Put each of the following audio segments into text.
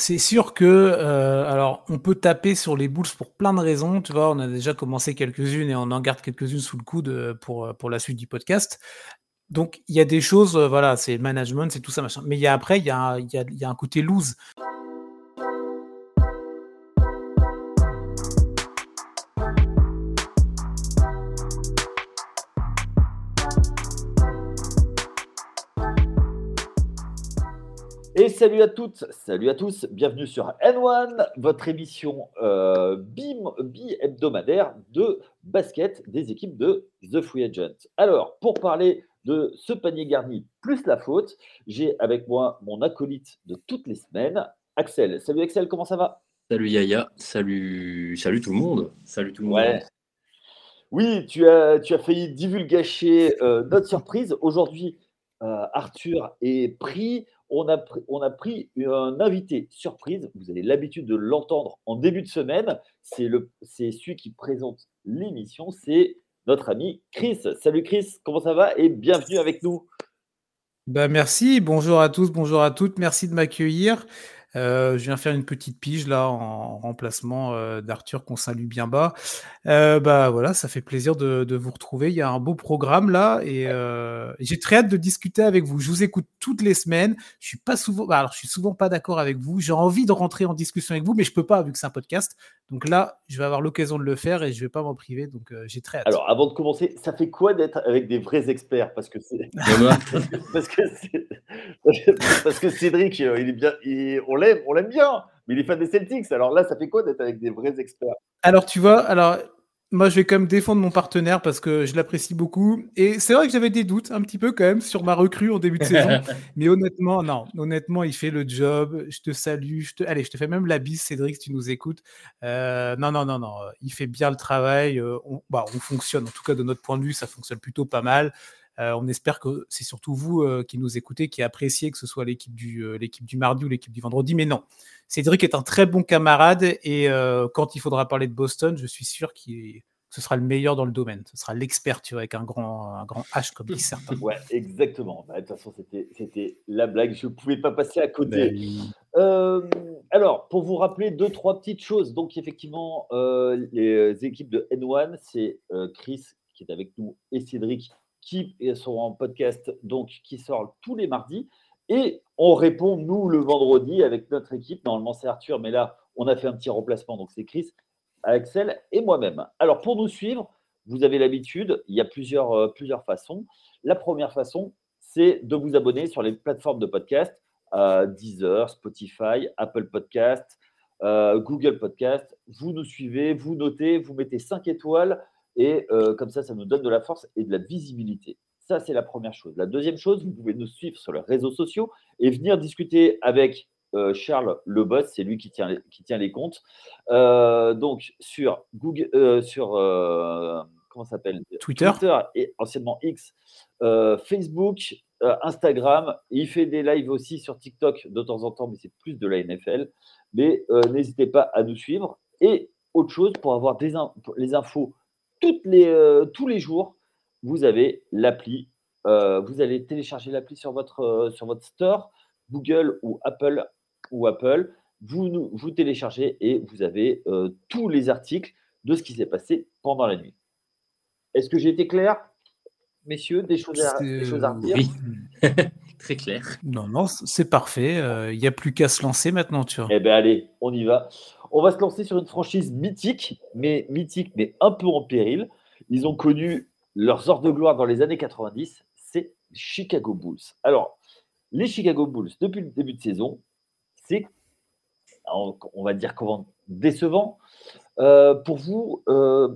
c'est sûr que, euh, alors, on peut taper sur les Bulls pour plein de raisons. Tu vois, on a déjà commencé quelques-unes et on en garde quelques-unes sous le coude euh, pour, euh, pour la suite du podcast. Donc, il y a des choses, voilà, c'est management, c'est tout ça, machin. Mais y a après, il y a, y y a un côté loose. Salut à toutes, salut à tous, bienvenue sur N1, votre émission euh, bi-hebdomadaire de basket des équipes de The Free Agent. Alors, pour parler de ce panier garni plus la faute, j'ai avec moi mon acolyte de toutes les semaines, Axel. Salut Axel, comment ça va? Salut Yaya, salut, salut tout le monde. Salut tout le monde. Oui, tu as, tu as failli divulgacher euh, notre surprise. Aujourd'hui, euh, Arthur est pris on a, pris un invité surprise. Vous avez l'habitude de l'entendre en début de semaine. C'est celui qui présente l'émission. C'est notre ami Chris. Salut Chris, comment ça va? Et bienvenue avec nous. Bah merci, bonjour à tous, bonjour à toutes, merci de m'accueillir. Euh, je viens faire une petite pige là en remplacement euh, d'Arthur qu'on salue bien bas. Euh, bah voilà, ça fait plaisir de, de, vous retrouver. Il y a un beau programme là et j'ai très hâte de discuter avec vous. Je vous écoute toutes les semaines. Je suis pas souvent, bah, alors je suis souvent pas d'accord avec vous. J'ai envie de rentrer en discussion avec vous, mais je peux pas vu que c'est un podcast. Donc là, je vais avoir l'occasion de le faire et je vais pas m'en priver. Donc j'ai très hâte. Alors avant de commencer, ça fait quoi d'être avec des vrais experts? Parce que c'est parce que parce que Cédric, il est bien, il... on on l'aime bien, mais il est fan des Celtics. Alors là, ça fait quoi d'être avec des vrais experts? Alors tu vois, alors moi je vais quand même défendre mon partenaire parce que je l'apprécie beaucoup. Et c'est vrai que j'avais des doutes un petit peu quand même sur ma recrue en début de saison. mais honnêtement, non, honnêtement, il fait le job. Je te salue. Je te... Allez, je te fais même la bise, Cédric, si tu nous écoutes. Euh, non, non, non, non. Il fait bien le travail. Euh, on, bah, on fonctionne, en tout cas de notre point de vue, ça fonctionne plutôt pas mal. Euh, on espère que c'est surtout vous euh, qui nous écoutez, qui appréciez que ce soit l'équipe du, euh, l'équipe du mardi ou l'équipe du vendredi. Mais non, Cédric est un très bon camarade et quand il faudra parler de Boston, je suis sûr que ce sera le meilleur dans le domaine. Ce sera l'expert, tu vois, avec un grand, un grand H, comme disent certains. Ouais, exactement. Bah, de toute façon, c'était, c'était la blague. Je ne pouvais pas passer à côté. Ben alors, pour vous rappeler deux, trois petites choses. Donc, effectivement, les équipes de N1, c'est Chris qui est avec nous et Cédric qui sont en podcast, donc qui sort tous les mardis. Et on répond, nous, le vendredi, avec notre équipe. Normalement, c'est Arthur, mais là, on a fait un petit remplacement, donc c'est Chris, Axel et moi-même. Alors, pour nous suivre, vous avez l'habitude, il y a plusieurs, euh, façons. La première façon, c'est de vous abonner sur les plateformes de podcast, euh, Deezer, Spotify, Apple Podcast, euh, Google Podcast. Vous nous suivez, vous notez, vous mettez 5 étoiles et euh, comme ça, ça nous donne de la force et de la visibilité. Ça, c'est la première chose. La deuxième chose, vous pouvez nous suivre sur les réseaux sociaux et venir discuter avec euh, Charles le boss, c'est lui qui tient les, qui tient les comptes. Euh, donc sur Google, sur comment s'appelle? Twitter. Twitter et anciennement X, Facebook, Instagram. Il fait des lives aussi sur TikTok de temps en temps, mais c'est plus de la NFL. Mais n'hésitez pas à nous suivre. Et autre chose pour avoir des les infos toutes les, euh, tous les jours, vous avez l'appli. Euh, vous allez télécharger l'appli sur votre, euh, sur votre store, Google ou Apple. Ou Apple. Vous, vous téléchargez et vous avez tous les articles de ce qui s'est passé pendant la nuit. Est-ce que j'ai été clair, messieurs Des choses à, des choses à dire Oui, très clair. Non, non, c'est parfait. Il n'y a plus qu'à se lancer maintenant, tu vois. Eh bien, allez, on y va. On va se lancer sur une franchise mythique, mais mythique, mais un peu en péril. Ils ont connu leurs heures de gloire dans les années 90, c'est Chicago Bulls. Alors, les Chicago Bulls, depuis le début de saison, c'est, on va dire comment, décevant. Euh, pour vous, euh,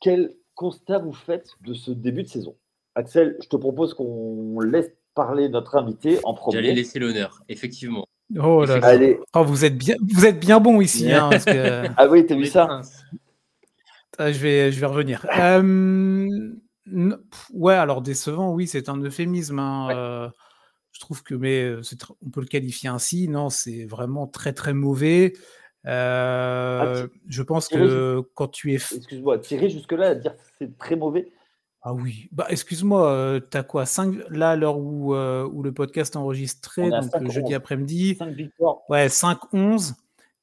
quel constat vous faites de ce début de saison? Axel, je te propose qu'on laisse parler notre invité en premier. J'allais laisser l'honneur, effectivement. Oh là là. Oh, vous êtes bien, vous êtes bien bon ici. Hein, ah oui, t'as vu ça ah, je vais, je vais revenir. Euh, ouais, alors décevant, oui, c'est un euphémisme. Hein, euh, je trouve que, mais euh, on peut le qualifier ainsi. Non, c'est vraiment très très mauvais. Ah, je pense que quand tu es. Excuse-moi, tirer jusque-là à dire que c'est très mauvais. Ah oui, bah excuse-moi, euh, tu as quoi 5 là à l'heure où, euh, où le podcast est enregistré, donc le jeudi après-midi. 5 victoires. Ouais, 5-11.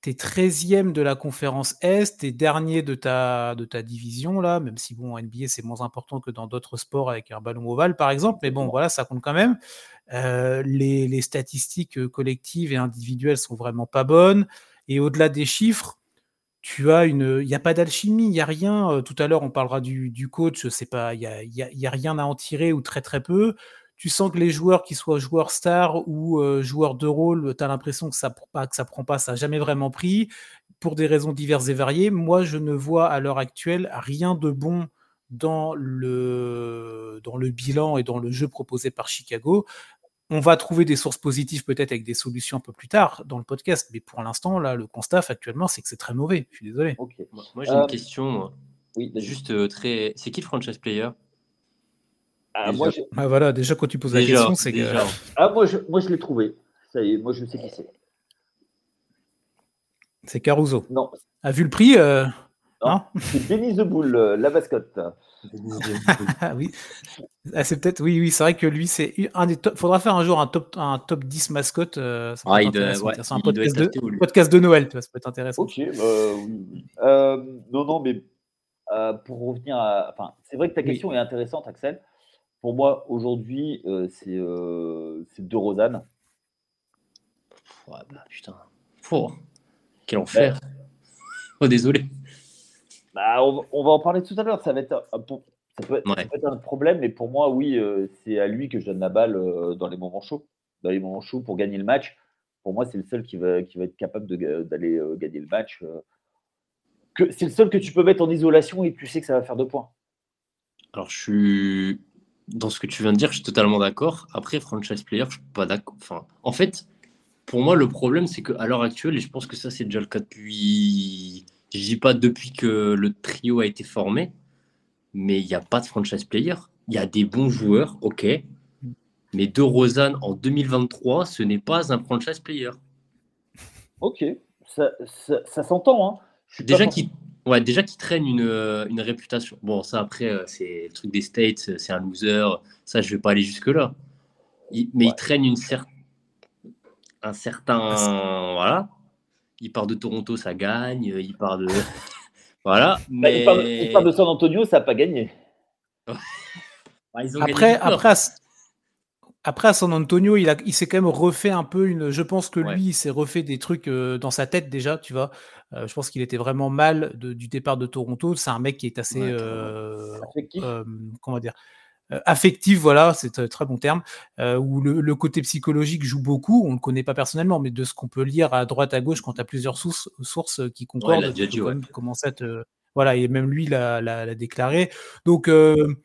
Tu es 13e de la conférence Est, tu es dernier de ta, de ta division, là, même si bon, NBA c'est moins important que dans d'autres sports avec un ballon ovale par exemple, mais bon, voilà, ça compte quand même. Euh, les, les statistiques collectives et individuelles sont vraiment pas bonnes. Et au-delà des chiffres, tu as une, il n'y a pas d'alchimie, il n'y a rien. Euh, tout à l'heure, on parlera du, du coach, c'est pas, il n'y a, y rien à en tirer ou très très peu. Tu sens que les joueurs, qu'ils soient joueurs stars ou euh, joueurs de rôle, tu as l'impression que ça pas, que ça prend pas, ça n'a jamais vraiment pris pour des raisons diverses et variées. Moi, je ne vois à l'heure actuelle rien de bon dans le, dans le bilan et dans le jeu proposé par Chicago on va trouver des sources positives peut-être avec des solutions un peu plus tard dans le podcast, mais pour l'instant, là, le constat actuellement, c'est que c'est très mauvais. Je suis désolé. Moi, j'ai une euh, question. Oui, juste euh, très. C'est qui le franchise player? Ah, moi, ah, voilà, déjà quand tu poses la question, c'est que. Ah, moi, je, moi, je l'ai trouvé. Ça y est, moi, je sais qui c'est. C'est Caruso. Non. A vu le prix euh, Non, c'est Denis The Bull, la mascotte. oui, ah, c'est peut-être, oui, oui, c'est vrai que lui, c'est un des top. Faudra faire un jour un top, un top 10 mascotte. Euh, ah, c'est un podcast de, podcast de, Noël, ça peut être intéressant. Ok, bah, oui, euh, non, non, mais euh, pour revenir à. Enfin, c'est vrai que ta question est intéressante, Axel. Pour moi, aujourd'hui, c'est De Rosanne. bah, putain. Oh, quel enfer. Oh, désolé. Bah, on, va en parler tout à l'heure. Ça va être un, ça peut, être, un problème, mais pour moi, oui, euh, c'est à lui que je donne la balle euh, dans les moments chauds. Dans les moments chauds pour gagner le match. Pour moi, c'est le seul qui va, qui va être capable d'aller euh, gagner le match. c'est le seul que tu peux mettre en isolation et tu sais que ça va faire deux points. Alors, je suis dans ce que tu viens de dire, je suis totalement d'accord. Après, franchise player, je suis pas d'accord. Enfin, en fait, pour moi, le problème, c'est qu'à l'heure actuelle, et je pense que ça, c'est déjà le cas depuis je dis pas depuis que le trio a été formé, mais il n'y a pas de franchise player. Il y a des bons joueurs, ok. Mais De Rosanne en 2023, ce n'est pas un franchise player. Ok, ça, s'entend. Hein. Déjà qu'il ouais, déjà traîne une, euh, une, réputation. Bon, ça après, euh, c'est le truc des States, c'est un loser. Ça, je ne vais pas aller jusque-là. mais il traîne une certaine un certain voilà il part de Toronto, ça gagne. Il part de. voilà. Mais... Bah, il, part de, San Antonio, ça n'a pas gagné. après, après, à, après, à San Antonio, il, a, il s'est quand même refait un peu une. Je pense que lui, il s'est refait des trucs euh, dans sa tête déjà, tu vois. Euh, je pense qu'il était vraiment mal du départ de Toronto. C'est un mec qui est assez. Euh, comment dire euh, affectif, voilà, c'est un très bon terme, euh, où le, côté psychologique joue beaucoup. On ne le connaît pas personnellement, mais de ce qu'on peut lire à droite, à gauche, quand tu as plusieurs sources, sources qui concordent, ouais, tu Voilà, et même lui l'a déclaré. Donc, euh,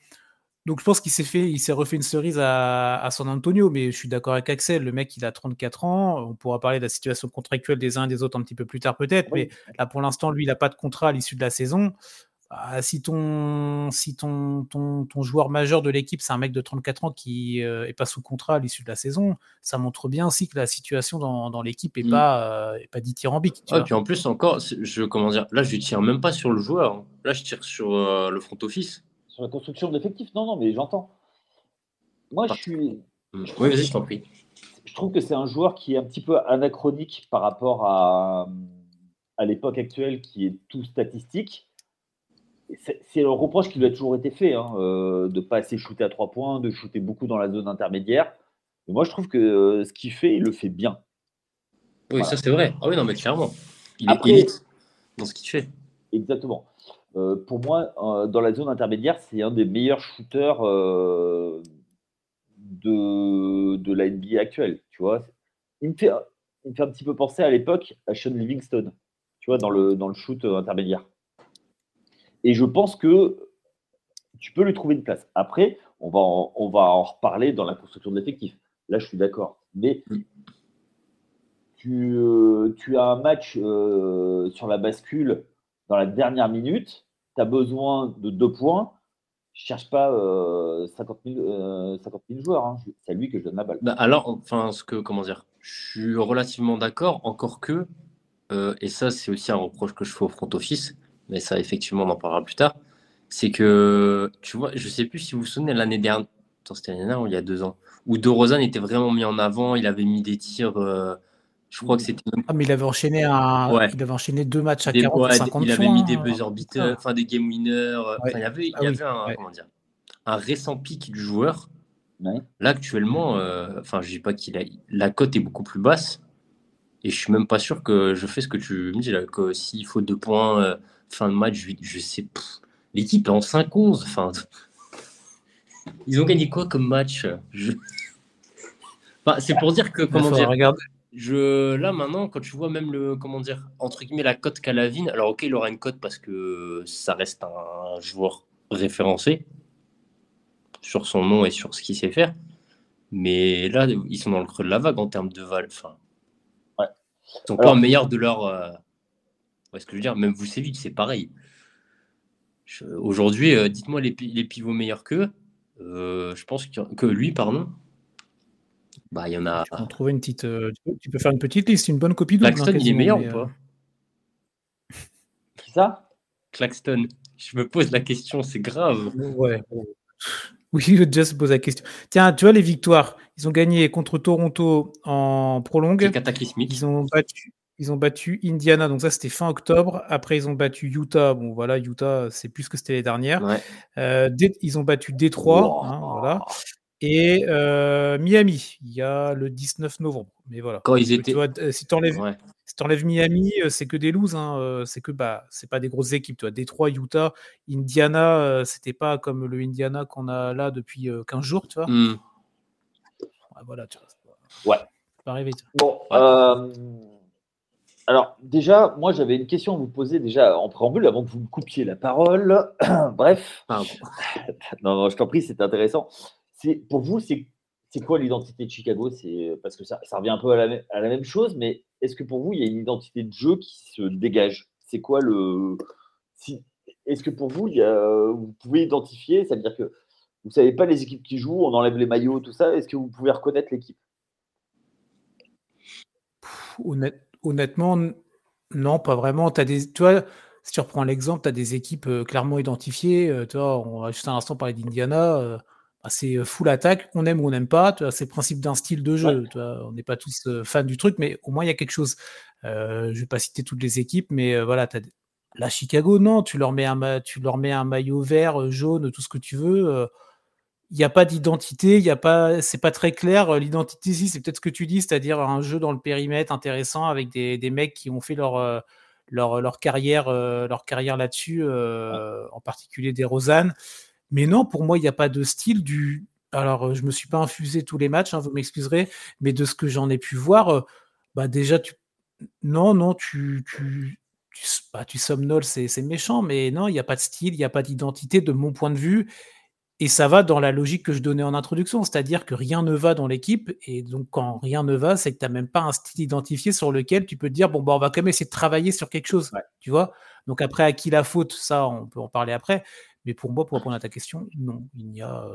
donc je pense qu'il s'est fait, il s'est refait une cerise à, San Antonio, mais je suis d'accord avec Axel, le mec il a 34 ans, on pourra parler de la situation contractuelle des uns et des autres un petit peu plus tard peut-être, mais là pour l'instant lui il n'a pas de contrat à l'issue de la saison. Ah, si ton, si ton, ton, ton joueur majeur de l'équipe, c'est un mec de 34 ans qui n'est euh, pas sous contrat à l'issue de la saison, ça montre bien aussi que la situation dans, dans l'équipe n'est mmh. pas, euh, pas dithyrambique. Tu puis en plus, encore, je, comment dire, là, je ne tire même pas sur le joueur. Hein. Là, je tire sur euh, le front office. Sur la construction de l'effectif Non, non, mais j'entends. Moi, je suis. Mmh. Oui, vas-y, je t'en prie. Je trouve que c'est un joueur qui est un petit peu anachronique par rapport à, à l'époque actuelle qui est tout statistique c'est le reproche qui lui a toujours été fait, hein, euh, de ne pas assez shooter à trois points, de shooter beaucoup dans la zone intermédiaire. Moi, je trouve que euh, ce qu'il fait, il le fait bien. Oui, ça c'est vrai. Ah oui, non, mais clairement. Il est élite dans ce qu'il fait. Exactement. Euh, pour moi, dans la zone intermédiaire, c'est un des meilleurs shooters de, de la NBA actuelle. Tu vois, il me, fait, il me fait un petit peu penser à l'époque à Sean Livingstone, tu vois, dans le, dans le shoot intermédiaire. Et je pense que tu peux lui trouver une place. Après, on va en, on va en reparler dans la construction de l'effectif. Là, je suis d'accord. Mais mm. tu, euh, tu, as un match euh, sur la bascule dans la dernière minute, tu as besoin de deux points. Je ne cherche pas 50, 000, 50, joueurs. Hein. C'est à lui que je donne la balle. Bah, alors, enfin, ce que, comment dire, je suis relativement d'accord, encore que, euh, et ça, c'est aussi un reproche que je fais au front office, mais ça, effectivement, on en parlera plus tard. c'est que, tu vois, je sais plus si vous vous souvenez l'année dernière, c'était l'année dernière ou il y a deux ans, où DeRozan était vraiment mis en avant, il avait mis des tirs. Euh, je crois que c'était. Ah, mais il avait enchaîné un... il avait enchaîné deux matchs à 40 50 Il avait mis des hein. buzzer beaters, enfin des game winners. il y avait, il y ah avait un, comment dire, un récent pic du joueur. Là, actuellement, euh, enfin, je dis pas qu'il a. La cote est beaucoup plus basse. Et je suis même pas sûr que je fais ce que tu me dis là, que s'il faut deux points euh, fin de match, je, je sais. L'équipe est en 5-11. Enfin, ils ont gagné quoi comme match C'est pour dire que, comment dire, je, là maintenant, quand tu vois même le, comment dire, entre guillemets, la cote Calavine, alors ok, il aura une cote parce que ça reste un joueur référencé sur son nom et sur ce qu'il sait faire. Mais là, ils sont dans le creux de la vague en termes de val. Enfin, ouais. Ils sont pas meilleurs de leur. Euh... ce que je veux dire Même vous, vite, c'est pareil. Aujourd'hui, euh, dites-moi les, les, pivots meilleurs qu'eux. Euh, je pense que lui, pardon. Bah, il y en a. Tu peux, trouver une petite, euh, tu peux faire une petite liste, une bonne copie de Claxton, il est meilleur ou pas? Qui ça? Claxton. Je me pose la question, c'est grave. Ouais. Oui, je se pose la question. Tiens, tu vois les victoires. Ils ont gagné contre Toronto en prolongue. Ils ont battu, ils ont battu Indiana, donc ça c'était fin octobre. Après, ils ont battu Utah. Bon, voilà, Utah, c'est plus que c'était les dernières. Euh, ils ont battu Détroit. Hein, voilà. Et euh, Miami, il y a le 19 novembre. Mais voilà. Quand ils étaient. Euh, si tu enlèves, Miami, c'est que des loses. Hein, c'est que bah, c'est pas des grosses équipes. Toi. Détroit, Utah, Indiana, c'était pas comme le Indiana qu'on a là depuis 15 jours. Tu vois. Hmm. voilà, tu vois. Ouais. Pas arriver, Bon. Alors, déjà, moi, j'avais une question à vous poser déjà en préambule avant que vous me coupiez la parole. Bref. non, non, je t'en prie, c'est intéressant. C'est, pour vous, c'est, quoi l'identité de Chicago? C'est, Parce que ça, ça, revient un peu à la, à la, même chose, mais est-ce que pour vous, il y a une identité de jeu qui se dégage? C'est quoi le. Si, est-ce que pour vous, il y a, vous pouvez identifier Ça veut dire que vous ne savez pas les équipes qui jouent, on enlève les maillots, tout ça. Est-ce que vous pouvez reconnaître l'équipe? Honnête, Honnêtement, non, pas vraiment. As des, tu vois, si tu reprends l'exemple, tu as des équipes euh, clairement identifiées. Euh, tu vois, on va juste un instant parler d'Indiana. Euh, bah, c'est full attaque, on aime ou on n'aime pas. C'est le principe d'un style de jeu. on n'est pas tous fans du truc, mais au moins il y a quelque chose. je ne vais pas citer toutes les équipes, mais voilà, as, la Chicago, non, tu leur mets un, tu leur mets un maillot vert, jaune, tout ce que tu veux il n'y a pas d'identité, il y a pas, c'est pas très clair. L'identité ici, c'est peut-être ce que tu dis, c'est-à-dire un jeu dans le périmètre intéressant avec des, des mecs qui ont fait leur euh, leur, leur carrière euh, leur carrière là-dessus, euh, en particulier des Rosanne. Mais non, pour moi, il n'y a pas de style du. Alors, je me suis pas infusé tous les matchs, hein, vous m'excuserez, mais de ce que j'en ai pu voir, bah déjà tu non non tu tu tu, bah, tu somnoles, c'est méchant, mais non, il n'y a pas de style, il n'y a pas d'identité de mon point de vue. Et ça va dans la logique que je donnais en introduction, c'est-à-dire que rien ne va dans l'équipe. Et donc, quand rien ne va, c'est que tu n'as même pas un style identifié sur lequel tu peux te dire bon, bah, on va quand même essayer de travailler sur quelque chose. Tu vois Donc, après, à qui la faute Ça, on peut en parler après. Mais pour moi, pour répondre à ta question, non, il n'y a,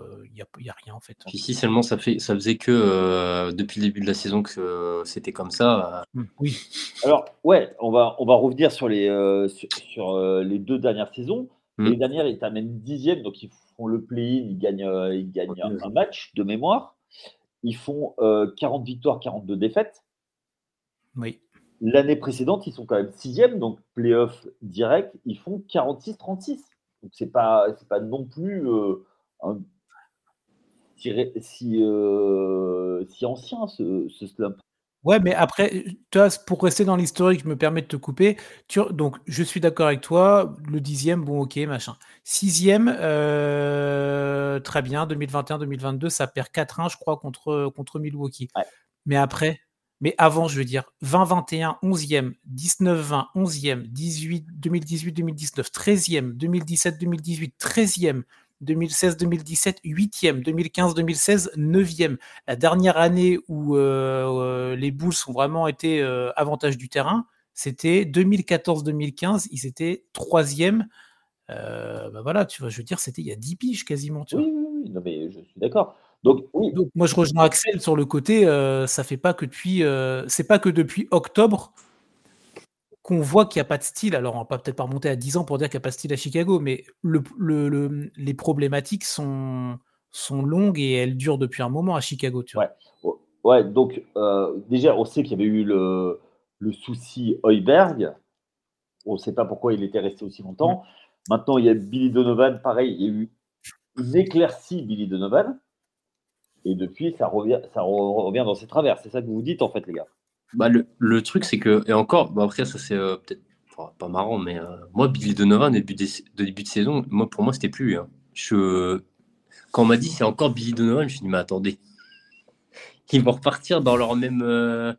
il a, rien en fait. Ici seulement, ça, fait, ça faisait que euh, depuis le début de la saison que euh, c'était comme ça. Mmh, oui. Alors, ouais, on va, on va revenir sur les, euh, sur, les deux dernières saisons. Mmh. Les dernières, ils terminent dixième, donc il faut le play-in, ils gagnent, euh, ils gagnent un, match de mémoire. Ils font 40 euh, victoires, 42 défaites. Oui. L'année précédente, ils sont quand même sixième, donc playoff direct, ils font 46-36. Donc c'est pas, c'est pas non plus euh, si, si, si, ancien ce, ce slump. Ouais, mais après, toi, pour rester dans l'historique, je me permets de te couper. donc, je suis d'accord avec toi. Le dixième, bon, ok, machin. Sixième, euh, très bien. 2021-2022, ça perd 4-1, je crois, contre, contre Milwaukee. Mais après, mais avant, je veux dire, 20-21, 11e, 19-20, 11e, 18, 2018-2019, 13e, 2017-2018, 13e, 2016-2017, 8e, 2015-2016, 9e. La dernière année où euh, euh, les Bulls ont vraiment été euh, avantage du terrain, c'était 2014-2015, ils étaient 3e. bah voilà, tu vois, je veux dire, c'était il y a 10 piges quasiment. Tu oui, oui, oui, non, mais je suis d'accord. Donc, oui. Donc, moi, je rejoins Axel sur le côté, ça fait pas que depuis, c'est pas que depuis octobre qu'on voit qu'il n'y a pas de style. Alors, on va peut-être pas remonter à 10 ans pour dire qu'il n'y a pas de style à Chicago, mais le, les problématiques sont, sont longues et elles durent depuis un moment à Chicago. Tu vois. Ouais. donc euh, déjà, on sait qu'il y avait eu le, le souci Heuberg. On ne sait pas pourquoi il était resté aussi longtemps. Maintenant, il y a Billy Donovan, pareil, il y a eu une éclaircie Billy Donovan. Et depuis, ça revient, ça revient dans ses travers. C'est ça que vous dites, en fait, les gars. Bah, le, le truc, c'est que, et encore, bah, après, ça, c'est euh, peut-être pas marrant, mais euh, moi, Billy Donovan, début de, début de saison, moi, pour moi, c'était plus. Hein. Je, quand on m'a dit c'est encore Billy Donovan, je me suis dit, mais attendez, ils vont repartir dans leur même. Euh,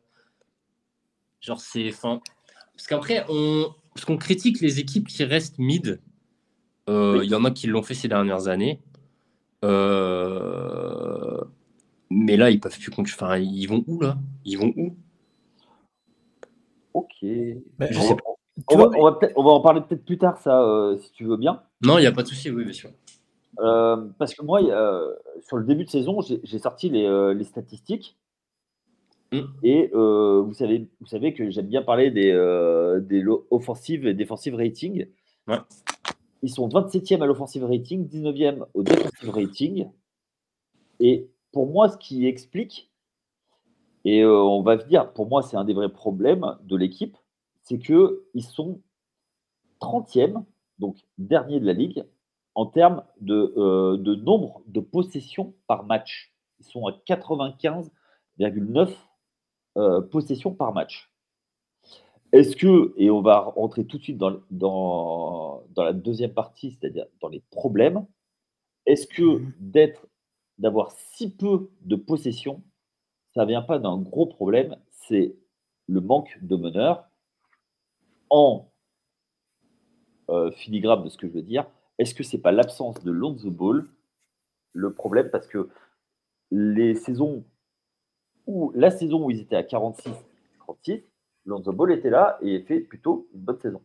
genre, c'est. Fin... Parce qu'après, on, parce qu'on critique les équipes qui restent mid. Il y en a qui l'ont fait ces dernières années. Euh, mais là, ils peuvent plus. Enfin, ils vont où là? Ils vont où? Ok. Ben, on, va, on, va en parler peut-être plus tard, ça, euh, si tu veux bien. Non, il n'y a pas de souci, oui, bien sûr. Euh, parce que moi, sur le début de saison, j'ai sorti les, statistiques. Mm. Et vous, savez, vous savez que j'aime bien parler des, des offensives et défensives rating. Ouais. Ils sont 27e à l'offensive rating, 19e au defensive rating. Et pour moi, ce qui explique, et euh, on va dire, pour moi, c'est un des vrais problèmes de l'équipe, c'est qu'ils sont 30e, donc dernier de la ligue, en termes de, euh, de nombre de possessions par match. Ils sont à 95,9 euh, possessions par match. Est-ce que, et on va rentrer tout de suite dans, dans, la deuxième partie, c'est-à-dire dans les problèmes, est-ce que mhm. d'être, d'avoir si peu de possession, ça ne vient pas d'un gros problème, c'est le manque de meneurs en euh, filigrane de ce que je veux dire. Est-ce que ce n'est pas l'absence de Lonzo Ball le problème? Parce que les saisons où, la saison où ils étaient à 46, 36, Lonzo Ball était là et fait plutôt une bonne saison.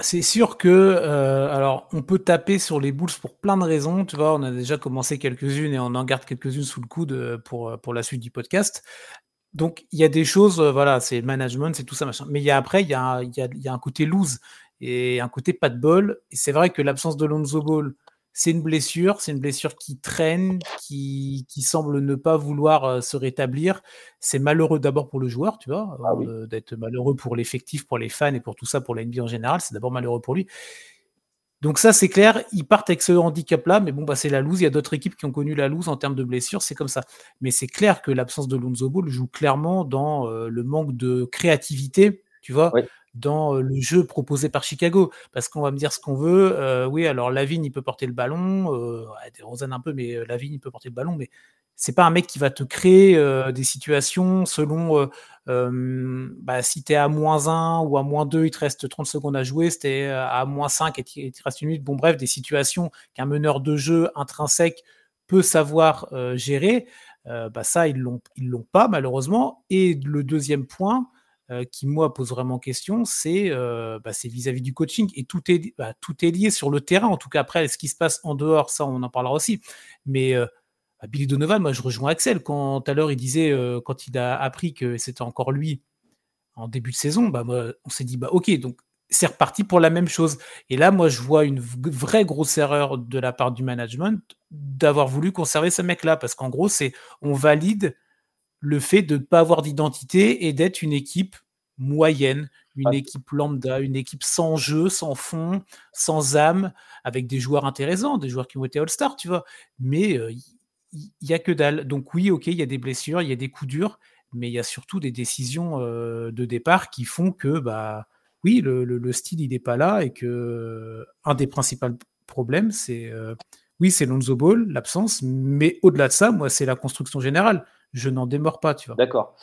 C'est sûr que, euh, alors, on peut taper sur les Bulls pour plein de raisons. Tu vois, on a déjà commencé quelques-unes et on en garde quelques-unes sous le coude euh, pour, euh, pour la suite du podcast. Donc, il y a des choses, voilà, c'est management, c'est tout ça, machin. Mais il y a après, il y a, il y, a, il y a un côté loose et un côté pas de bol. Et c'est vrai que l'absence de Lonzo Ball, c'est une blessure, c'est une blessure qui traîne, qui, semble ne pas vouloir euh, se rétablir. C'est malheureux d'abord pour le joueur, tu vois, ah euh, d'être malheureux pour l'effectif, pour les fans et pour tout ça, pour la NBA en général. C'est d'abord malheureux pour lui. Donc ça, c'est clair, ils partent avec ce handicap-là, mais bon, bah, c'est la loose. Il y a d'autres équipes qui ont connu la loose en termes de blessures, c'est comme ça. Mais c'est clair que l'absence de Lonzo Ball joue clairement dans euh, le manque de créativité, tu vois, dans le jeu proposé par Chicago. Parce qu'on va me dire ce qu'on veut. oui, alors Lavigne, il peut porter le ballon. Euh, Rosanne un peu, mais Lavigne, il peut porter le ballon. Mais c'est pas un mec qui va te créer des situations selon bah, si tu es à moins 1 ou à moins 2, il te reste 30 secondes à jouer. Si tu es à moins 5 et il te reste une minute. Bon, bref, des situations qu'un meneur de jeu intrinsèque peut savoir gérer. bah ça, ils l'ont, ils l'ont pas, malheureusement. Et le deuxième point, euh, qui, moi, pose vraiment question, c'est euh, bah, vis-à-vis du coaching. Et tout est, bah, tout est lié sur le terrain. En tout cas, après, ce qui se passe en dehors, ça, on en parlera aussi. Mais euh, bah, Billy Donovan, moi, je rejoins Axel. Quand à l'heure, il disait, quand il a appris que c'était encore lui en début de saison, bah, on s'est dit, bah, OK, donc c'est reparti pour la même chose. Et là, moi, je vois une vraie grosse erreur de la part du management d'avoir voulu conserver ce mec-là. Parce qu'en gros, c'est on valide le fait de ne pas avoir d'identité et d'être une équipe moyenne, une ah. équipe lambda, une équipe sans jeu, sans fond, sans âme, avec des joueurs intéressants, des joueurs qui ont été All-Star, tu vois. Mais il euh, n'y a que dalle. Donc oui, ok, il y a des blessures, il y a des coups durs, mais il y a surtout des décisions euh, de départ qui font que, bah, oui, le, style, il n'est pas là et que un des principaux problèmes, c'est, euh, oui, c'est Lonzo Ball, l'absence, mais au-delà de ça, moi, c'est la construction générale je n'en démords pas, tu vois. D'accord.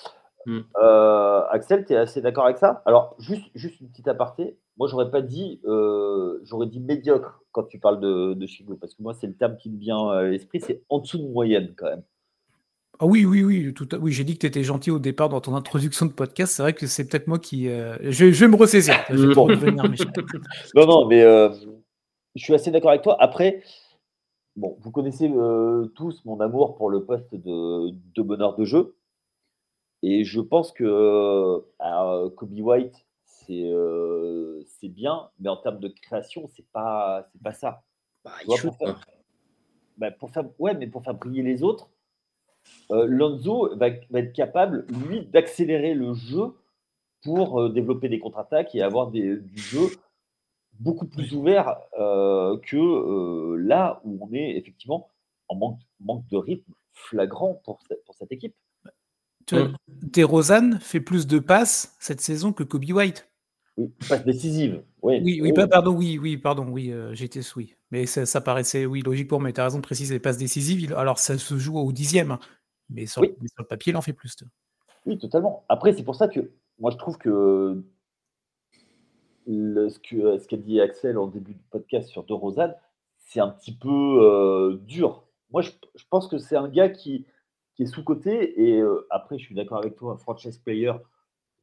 Hmm. Euh, Axel, tu es assez d'accord avec ça? Alors, juste, juste une petite aparté. Moi, j'aurais pas dit, euh, j'aurais dit médiocre quand tu parles de, de Chico, parce que moi, c'est le terme qui me vient à l'esprit, c'est en dessous de moyenne quand même. Ah oui, oui, oui, tout oui, j'ai dit que tu étais gentil au départ dans ton introduction de podcast. C'est vrai que c'est peut-être moi qui. Euh, je, vais me ressaisir. non, non, mais je suis assez d'accord avec toi. Après, Bon, vous connaissez euh, tous mon amour pour le poste de, de bonheur de jeu. Et je pense que euh, Kobe White, c'est bien, mais en termes de création, c'est pas, c'est pas ça. Bah, il pour faire, bah, pour faire, ouais, mais pour faire briller les autres, euh, Lonzo va, va être capable, lui, d'accélérer le jeu pour euh, développer des contre-attaques et avoir des, du jeu beaucoup plus ouvert euh, que euh, là où on est effectivement en manque, manque de rythme flagrant pour, cette- pour cette équipe. Tu vois, Mm. DeRozan fait plus de passes cette saison que Kobe White. Oui, passe décisive. Oui, Oui, oui, oui. pas- pardon, oui, oui, pardon, oui, euh, j'étais oui. Mais ça, ça paraissait, oui, logique pour moi. Mais tu as raison de préciser les passes décisives. il- Alors, ça se joue au dixième. hein. Mais sur, Oui. mais sur le papier, il en fait plus. Oui, totalement. Après, c'est pour ça que moi, je trouve que ce qu'a dit Axel en début de podcast sur De Rozan, c'est un petit peu euh, dur. Moi, je, pense que c'est un gars qui, est sous-coté. Et euh, après, je suis d'accord avec toi, franchise player,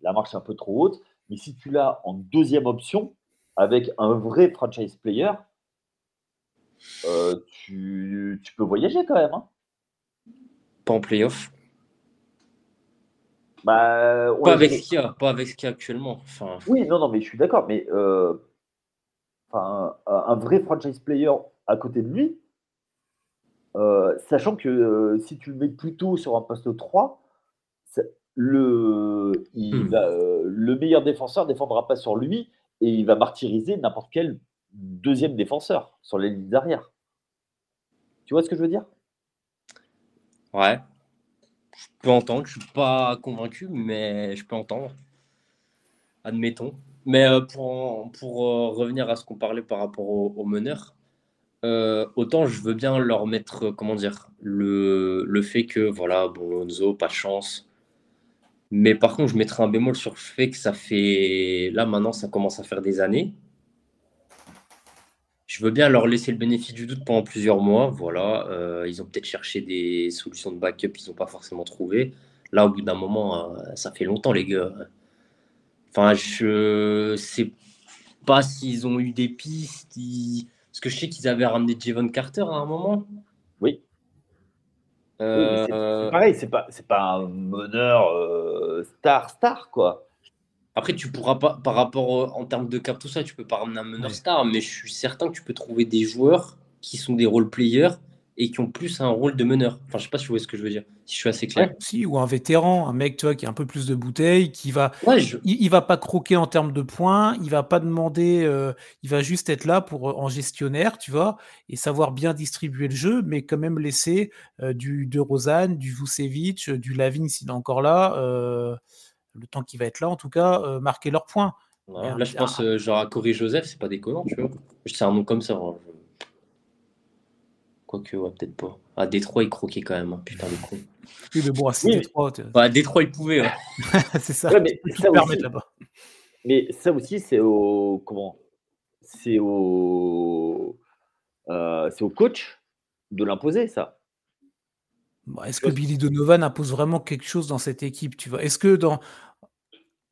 la marche est un peu trop haute. Mais si tu l'as en deuxième option, avec un vrai franchise player, euh, tu, tu peux voyager quand même. hein. Pas en playoff. Bah, Pas avec ce qu'il y a, pas avec ce qu'il y a actuellement. Enfin, Oui, non, non, mais je suis d'accord, mais euh, un, un vrai franchise player à côté de lui, euh, sachant que euh, si tu le mets plutôt sur un poste 3, ça- le, il Hmm. va, euh, le meilleur défenseur ne défendra pas sur lui et il va martyriser n'importe quel deuxième défenseur sur les lignes d'arrière. Tu vois ce que je veux dire? Ouais. Je peux entendre. Je suis pas convaincu, mais je peux entendre. Admettons. Mais euh, pour, pour euh, revenir à ce qu'on parlait par rapport aux au meneurs, euh, autant je veux bien leur mettre, comment dire, le, le fait que, voilà, bon, Lonzo, pas de chance. Mais par contre, je mettrais un bémol sur le fait que ça fait, là maintenant, ça commence à faire des années. Je veux bien leur laisser le bénéfice du doute pendant plusieurs mois. Voilà, Euh, ils ont peut-être cherché des solutions de backup qu'ils n'ont pas forcément trouvé. Là, au bout d'un moment, euh, ça fait longtemps, les gars. Enfin, je sais pas s'ils ont eu des pistes. ils- Parce que je sais qu'ils avaient ramené Javon Carter à un moment. Oui. Euh, c'est- c'est pareil, c'est pas, pas un meneur euh, star, star, quoi. Après, tu pourras pas, par rapport au- en termes de cap, tout ça, tu peux pas ramener un meneur Ouais. star, mais je suis certain que tu peux trouver des joueurs qui sont des role players et qui ont plus un rôle de meneur. Enfin, je sais pas si vous voyez ce que je veux dire, si je suis assez clair. Si, ou un vétéran, un mec, tu vois, qui a un peu plus de bouteilles, qui va, Ouais, je- il, il va pas croquer en termes de points, il va pas demander, euh, il va juste être là pour euh, en gestionnaire, tu vois, et savoir bien distribuer le jeu, mais quand même laisser euh, du de Rosanne, du Vucevic, euh, du Lavigne s'il est encore là, euh, le temps qu'il va être là, en tout cas, euh, marquer leurs points. Là, je pense euh, genre à Corey Joseph, c'est pas déconnant, tu vois. C'est un nom comme ça. hein, je- Quoique, ouais, peut-être pas. À Détroit, il croquait quand même, hein, putain, les cons. Oui, mais bon, à Oui, Détroit, Bah, à Détroit, il pouvait. ouais. c'est ça. Ouais, mais tu peux tout ça aussi- là-bas. Mais ça aussi, c'est au comment C'est au euh, c'est au coach de l'imposer, ça. Bon, Est-ce que Billy Donovan impose vraiment quelque chose dans cette équipe tu vois? Est-ce que dans.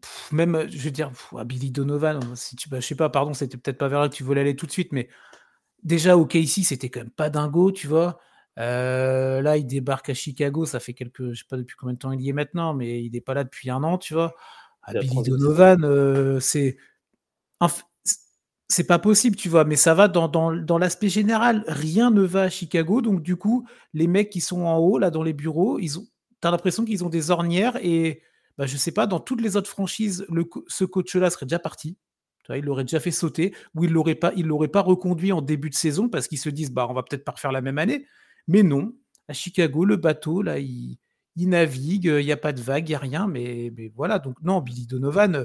Pff, même, euh, je veux dire, pff, ah, Billy Donovan, si tu, bah, je sais pas, pardon, c'était peut-être pas vers là que tu voulais aller tout de suite, mais déjà au KC, c'était quand même pas dingo, tu vois. Euh, là, il débarque à Chicago, ça fait quelques, je sais pas depuis combien de temps il y est maintenant, mais il n'est pas là depuis un an, tu vois. Ah, C'est la Billy Donovan, euh, c'est. C'est pas possible, tu vois, mais ça va dans, dans, dans l'aspect général. Rien ne va à Chicago, donc du coup, les mecs qui sont en haut, là, dans les bureaux, ils ont, t'as l'impression qu'ils ont des ornières et, bah, je sais pas, dans toutes les autres franchises, ce coach-là serait déjà parti. Il l'aurait déjà fait sauter, ou il l'aurait l'aurait pas reconduit en début de saison parce qu'ils se disent, bah, on va peut-être pas refaire la même année. Mais non, à Chicago, le bateau, là, il, navigue, il n'y a pas de vague, il n'y a rien, mais, voilà. Donc, non, Billy Donovan, euh,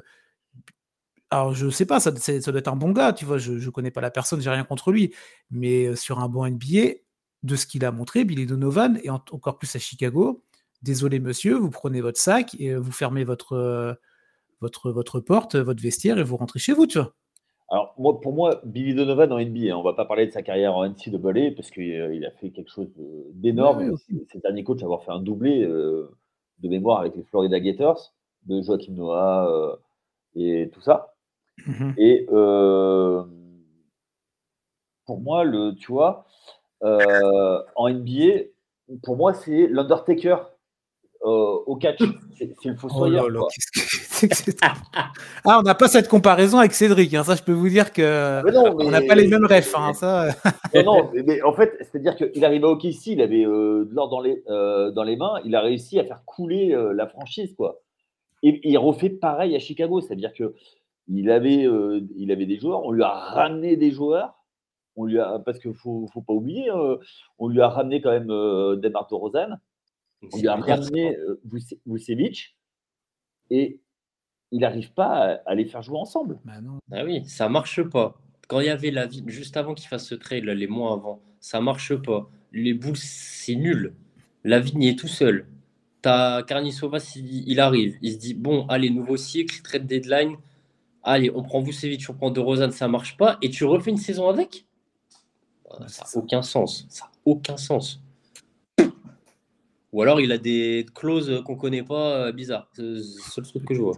alors je sais pas, ça, doit être un bon gars, tu vois, je, je connais pas la personne, j'ai rien contre lui, mais euh, sur un banc NBA, de ce qu'il a montré, Billy Donovan, et en- encore plus à Chicago, désolé monsieur, vous prenez votre sac et euh, vous fermez votre, euh, votre, votre porte, votre vestiaire et vous rentrez chez vous, tu vois. Alors, moi, pour moi, Billy Donovan en NBA, hein, on va pas parler de sa carrière en NCAA parce qu'il euh, il a fait quelque chose d'énorme. Ouais, ouais, C'est c'est le dernier coach à avoir fait un doublé euh, de mémoire avec les Florida Gators, de Joachim Noah euh, et tout ça. Mhm. Et euh, pour moi, le, tu vois, euh, en NBA, pour moi, c'est l'Undertaker au catch. C'est le fossoyeur. Oh ah, on n'a pas cette comparaison avec Cédric. Hein. Ça, je peux vous dire que on n'a pas les mêmes refs. Hein, ça. non, mais, en fait, c'est-à-dire qu'il arrive à OKC, il avait de l'or dans les, dans les mains, il a réussi à faire couler la franchise, quoi. Et, il refait pareil à Chicago, c'est-à-dire que il avait, il avait des joueurs, on lui a ramené des joueurs on lui a, parce qu'il ne faut, faut, pas oublier, euh, on lui a ramené quand même euh, Demar Rosanne, on lui a ramené euh, Vucevic, et il n'arrive pas à, les faire jouer ensemble. Bah ah oui, ça marche pas. Quand il y avait la vie, juste avant qu'il fasse ce trade, les mois avant, ça marche pas. Les boules, c'est nul. La vigne est tout seul. T'as Carnisovas, il, il arrive. Il se dit bon, allez, nouveau cycle, trade deadline. Allez, on prend Vucevic, on prend De Rosanne, ça marche pas. Et tu refais une saison avec? Ça n'a aucun sens. Ça n'a aucun sens. Ou alors il a des clauses qu'on ne connaît pas euh, bizarres. C'est le seul truc que je vois.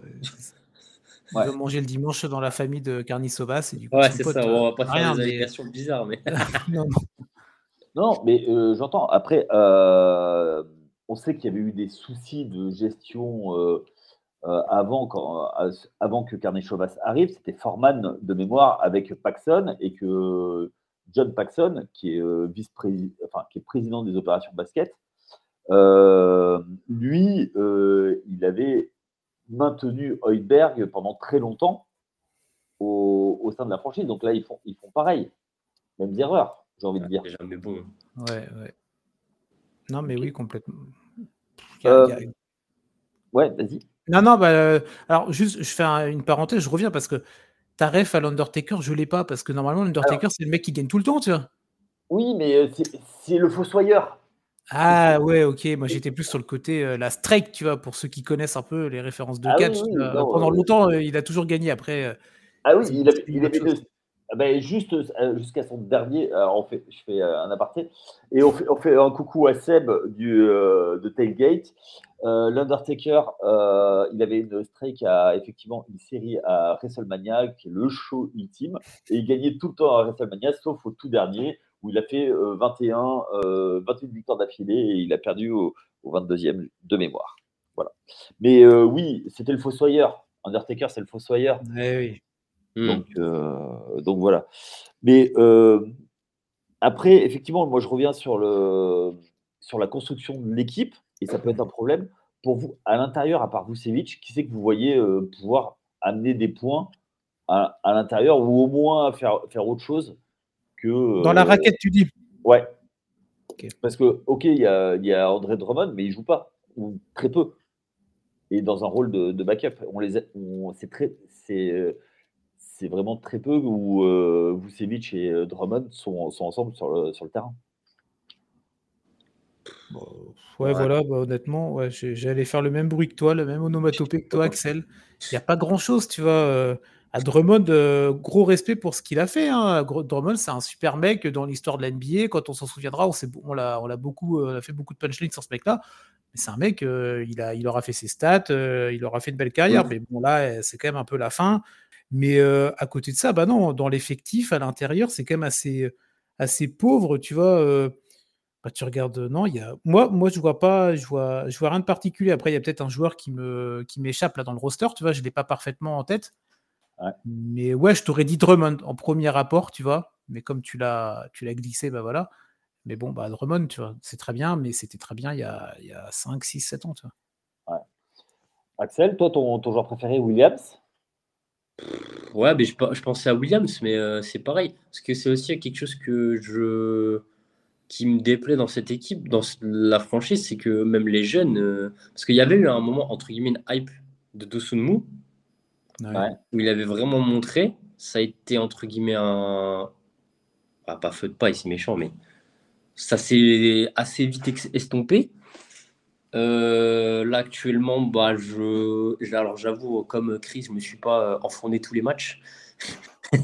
Il ouais. manger le dimanche dans la famille de Carnisovas. Et du coup, ouais, c'est ça. On va pas faire des allégations bizarres. Mais... non, non. mais euh, j'entends. Après, euh, on sait qu'il y avait eu des soucis de gestion avant, quand, avant que Carnisovas arrive. C'était Forman de mémoire avec Paxson et que John Paxson, qui est, euh, vice-président, enfin, qui est président des opérations basket, euh, lui, euh, il avait maintenu Heudberg pendant très longtemps au, sein de la franchise. Donc là, ils font, ils font pareil. Mêmes erreurs, j'ai envie de dire. Jamais bon. Ouais, ouais. Non, mais oui, complètement. Ouais, vas-y. Non, non, bah, alors juste, je fais une parenthèse, je reviens parce que ta ref à l'Undertaker, je l'ai pas parce que normalement l'Undertaker c'est le mec qui gagne tout le temps, tu vois. Oui, mais euh, c'est le fossoyeur. Ah ouais, ok. Moi j'étais plus sur le côté euh, la strike, tu vois, pour ceux qui connaissent un peu les références de ah catch. pendant longtemps, euh, il a toujours gagné. Après. ah oui, il, avait, il avait ah ben, juste jusqu'à son dernier, on fait, je fais un aparté et on fait, on fait un coucou à Seb du, de Tailgate euh, L'Undertaker, euh, il avait une streak à effectivement une série à WrestleMania, qui est le show ultime, et il gagnait tout le temps à WrestleMania, sauf au tout dernier, où il a fait 21, euh, 28 victoires d'affilée et il a perdu au, 22e de mémoire. Voilà. Mais oui, c'était le fossoyeur. Undertaker, c'est le fossoyeur. Eh oui. Hmm. Donc, donc voilà. Mais après, effectivement, moi je reviens sur, le, sur la construction de l'équipe et ça peut être un problème. Pour vous, à l'intérieur, à part Vucevic, qui c'est que vous voyez euh, pouvoir amener des points à, l'intérieur ou au moins faire, faire autre chose que. Dans la euh, raquette, tu dis Ouais. Parce que, ok, il y a, y a, André Drummond, mais il joue pas, ou très peu. Et dans un rôle de, backup, on les c'est très, c'est, c'est vraiment très peu où euh, Vucevic et Drummond sont, sont ensemble sur le, sur le terrain. ouais, voilà, bah, honnêtement, ouais, j'allais faire le même bruit que toi, le même onomatopée que toi, Axel. Il n'y a pas grand-chose, tu vois. Euh, à Drummond, euh, gros respect pour ce qu'il a fait. Hein. Drummond, c'est un super mec dans l'histoire de la NBA. Quand on s'en souviendra, on, on l'a beaucoup, euh, on a fait beaucoup de punchlines sur ce mec-là. Mais c'est un mec, il, a, il aura fait ses stats, il aura fait une belle carrière. Mais bon, là, c'est quand même un peu la fin. Mais à côté de ça, bah non, dans l'effectif, à l'intérieur, c'est quand même assez, assez pauvre, tu vois. Bah, tu regardes, non, il y a. Moi, moi, je vois pas, je vois, je vois rien de particulier. Après, il y a peut-être un joueur qui me, qui m'échappe là dans le roster, tu vois, je l'ai pas parfaitement en tête. Mais ouais, je t'aurais dit Drummond en premier rapport, tu vois. Mais comme tu l'as, tu l'as glissé, bah voilà. Mais bon, bah Drummond, tu vois, c'est très bien, mais c'était très bien il y a, il y a 5, 6, 7 ans, tu vois. Axel, toi, ton, ton joueur préféré, Williams? Ouais, mais je, je, pensais à Williams, mais euh, c'est pareil. Parce que c'est aussi quelque chose que je qui me déplaît dans cette équipe, dans la franchise, c'est que même les jeunes. euh, parce qu'il y avait eu un moment, entre guillemets, une hype de Dosunmu, Ouais. où il avait vraiment montré. Ça a été, entre guillemets, un. ah, pas feu de paille, c'est méchant, mais ça s'est assez vite estompé. Euh, là, actuellement, bah, je, alors j'avoue, comme Chris, je me suis pas euh, enfourné tous les matchs.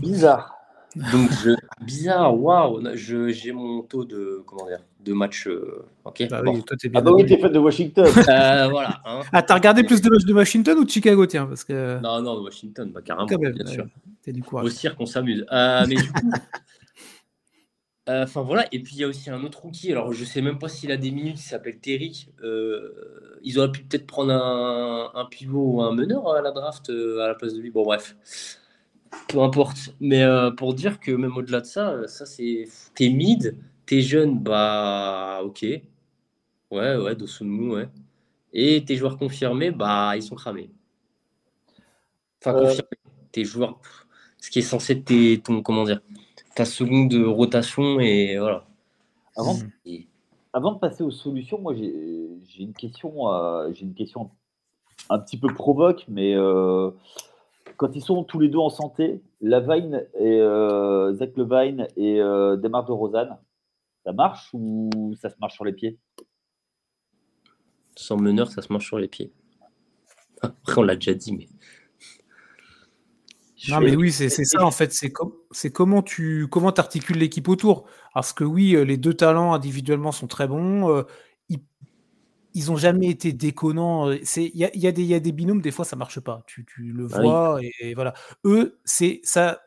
Bizarre. Donc, je, bizarre, waouh, j'ai mon taux de, comment dire, de match. Euh, ok. Bah oui, toi, t'es bien ah bah oui, t'es fan de Washington. Euh, voilà. Hein. Ah, t'as regardé plus de matchs de Washington ou de Chicago, tiens parce que... Non, non, de Washington, bah, carrément, Quand même, bien ouais, sûr. T'es du courage. Au cirque, on s'amuse. Euh, mais du coup, Euh, enfin voilà, et puis il y a aussi un autre rookie. Alors je sais même pas s'il a des minutes, il s'appelle Terry. Euh, ils auraient pu peut-être prendre un, pivot ou un meneur à la draft euh, à la place de lui. Bon bref, peu importe. Mais pour dire que même au-delà de ça, ça c'est t'es mid, t'es jeune, bah ok, ouais ouais, Dosunmu ouais. Et tes joueurs confirmés, bah ils sont cramés. Enfin confirmés. Tes joueurs, ce qui est censé être ton comment dire ta seconde rotation et voilà. Avant, hmm. avant de passer aux solutions, moi j'ai une question, euh, j'ai une question un petit peu provoque, mais euh, quand ils sont tous les deux en santé, Lavine et euh, Zach Levine et euh, Demar de Rosanne, ça marche ou ça se marche sur les pieds? Sans meneur, ça se marche sur les pieds. Après, on l'a déjà dit, mais non, mais oui, c'est ça en fait. C'est comment tu comment articules l'équipe autour. Parce que oui, euh, les deux talents individuellement sont très bons. Ils, n'ont ont jamais été déconnants. Euh, il y a, y, a y a, des binômes, des fois ça marche pas. Tu, tu le ah vois et, voilà. Eux, c'est ça.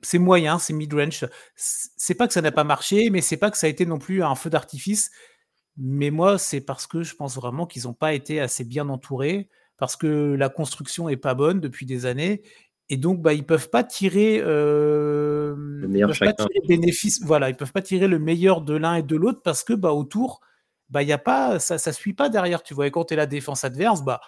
C'est moyen, c'est mid-range. C'est pas que ça n'a pas marché, mais c'est pas que ça a été non plus un feu d'artifice. Mais moi, c'est parce que je pense vraiment qu'ils n'ont pas été assez bien entourés, parce que la construction est pas bonne depuis des années et donc, bah, ils peuvent pas tirer euh, le meilleur bénéfice. Voilà, ils peuvent pas tirer le meilleur de l'un et de l'autre parce que bah, autour, bah, y a pas, ça ne suit pas derrière. Tu vois, et quand tu es la défense adverse, bah,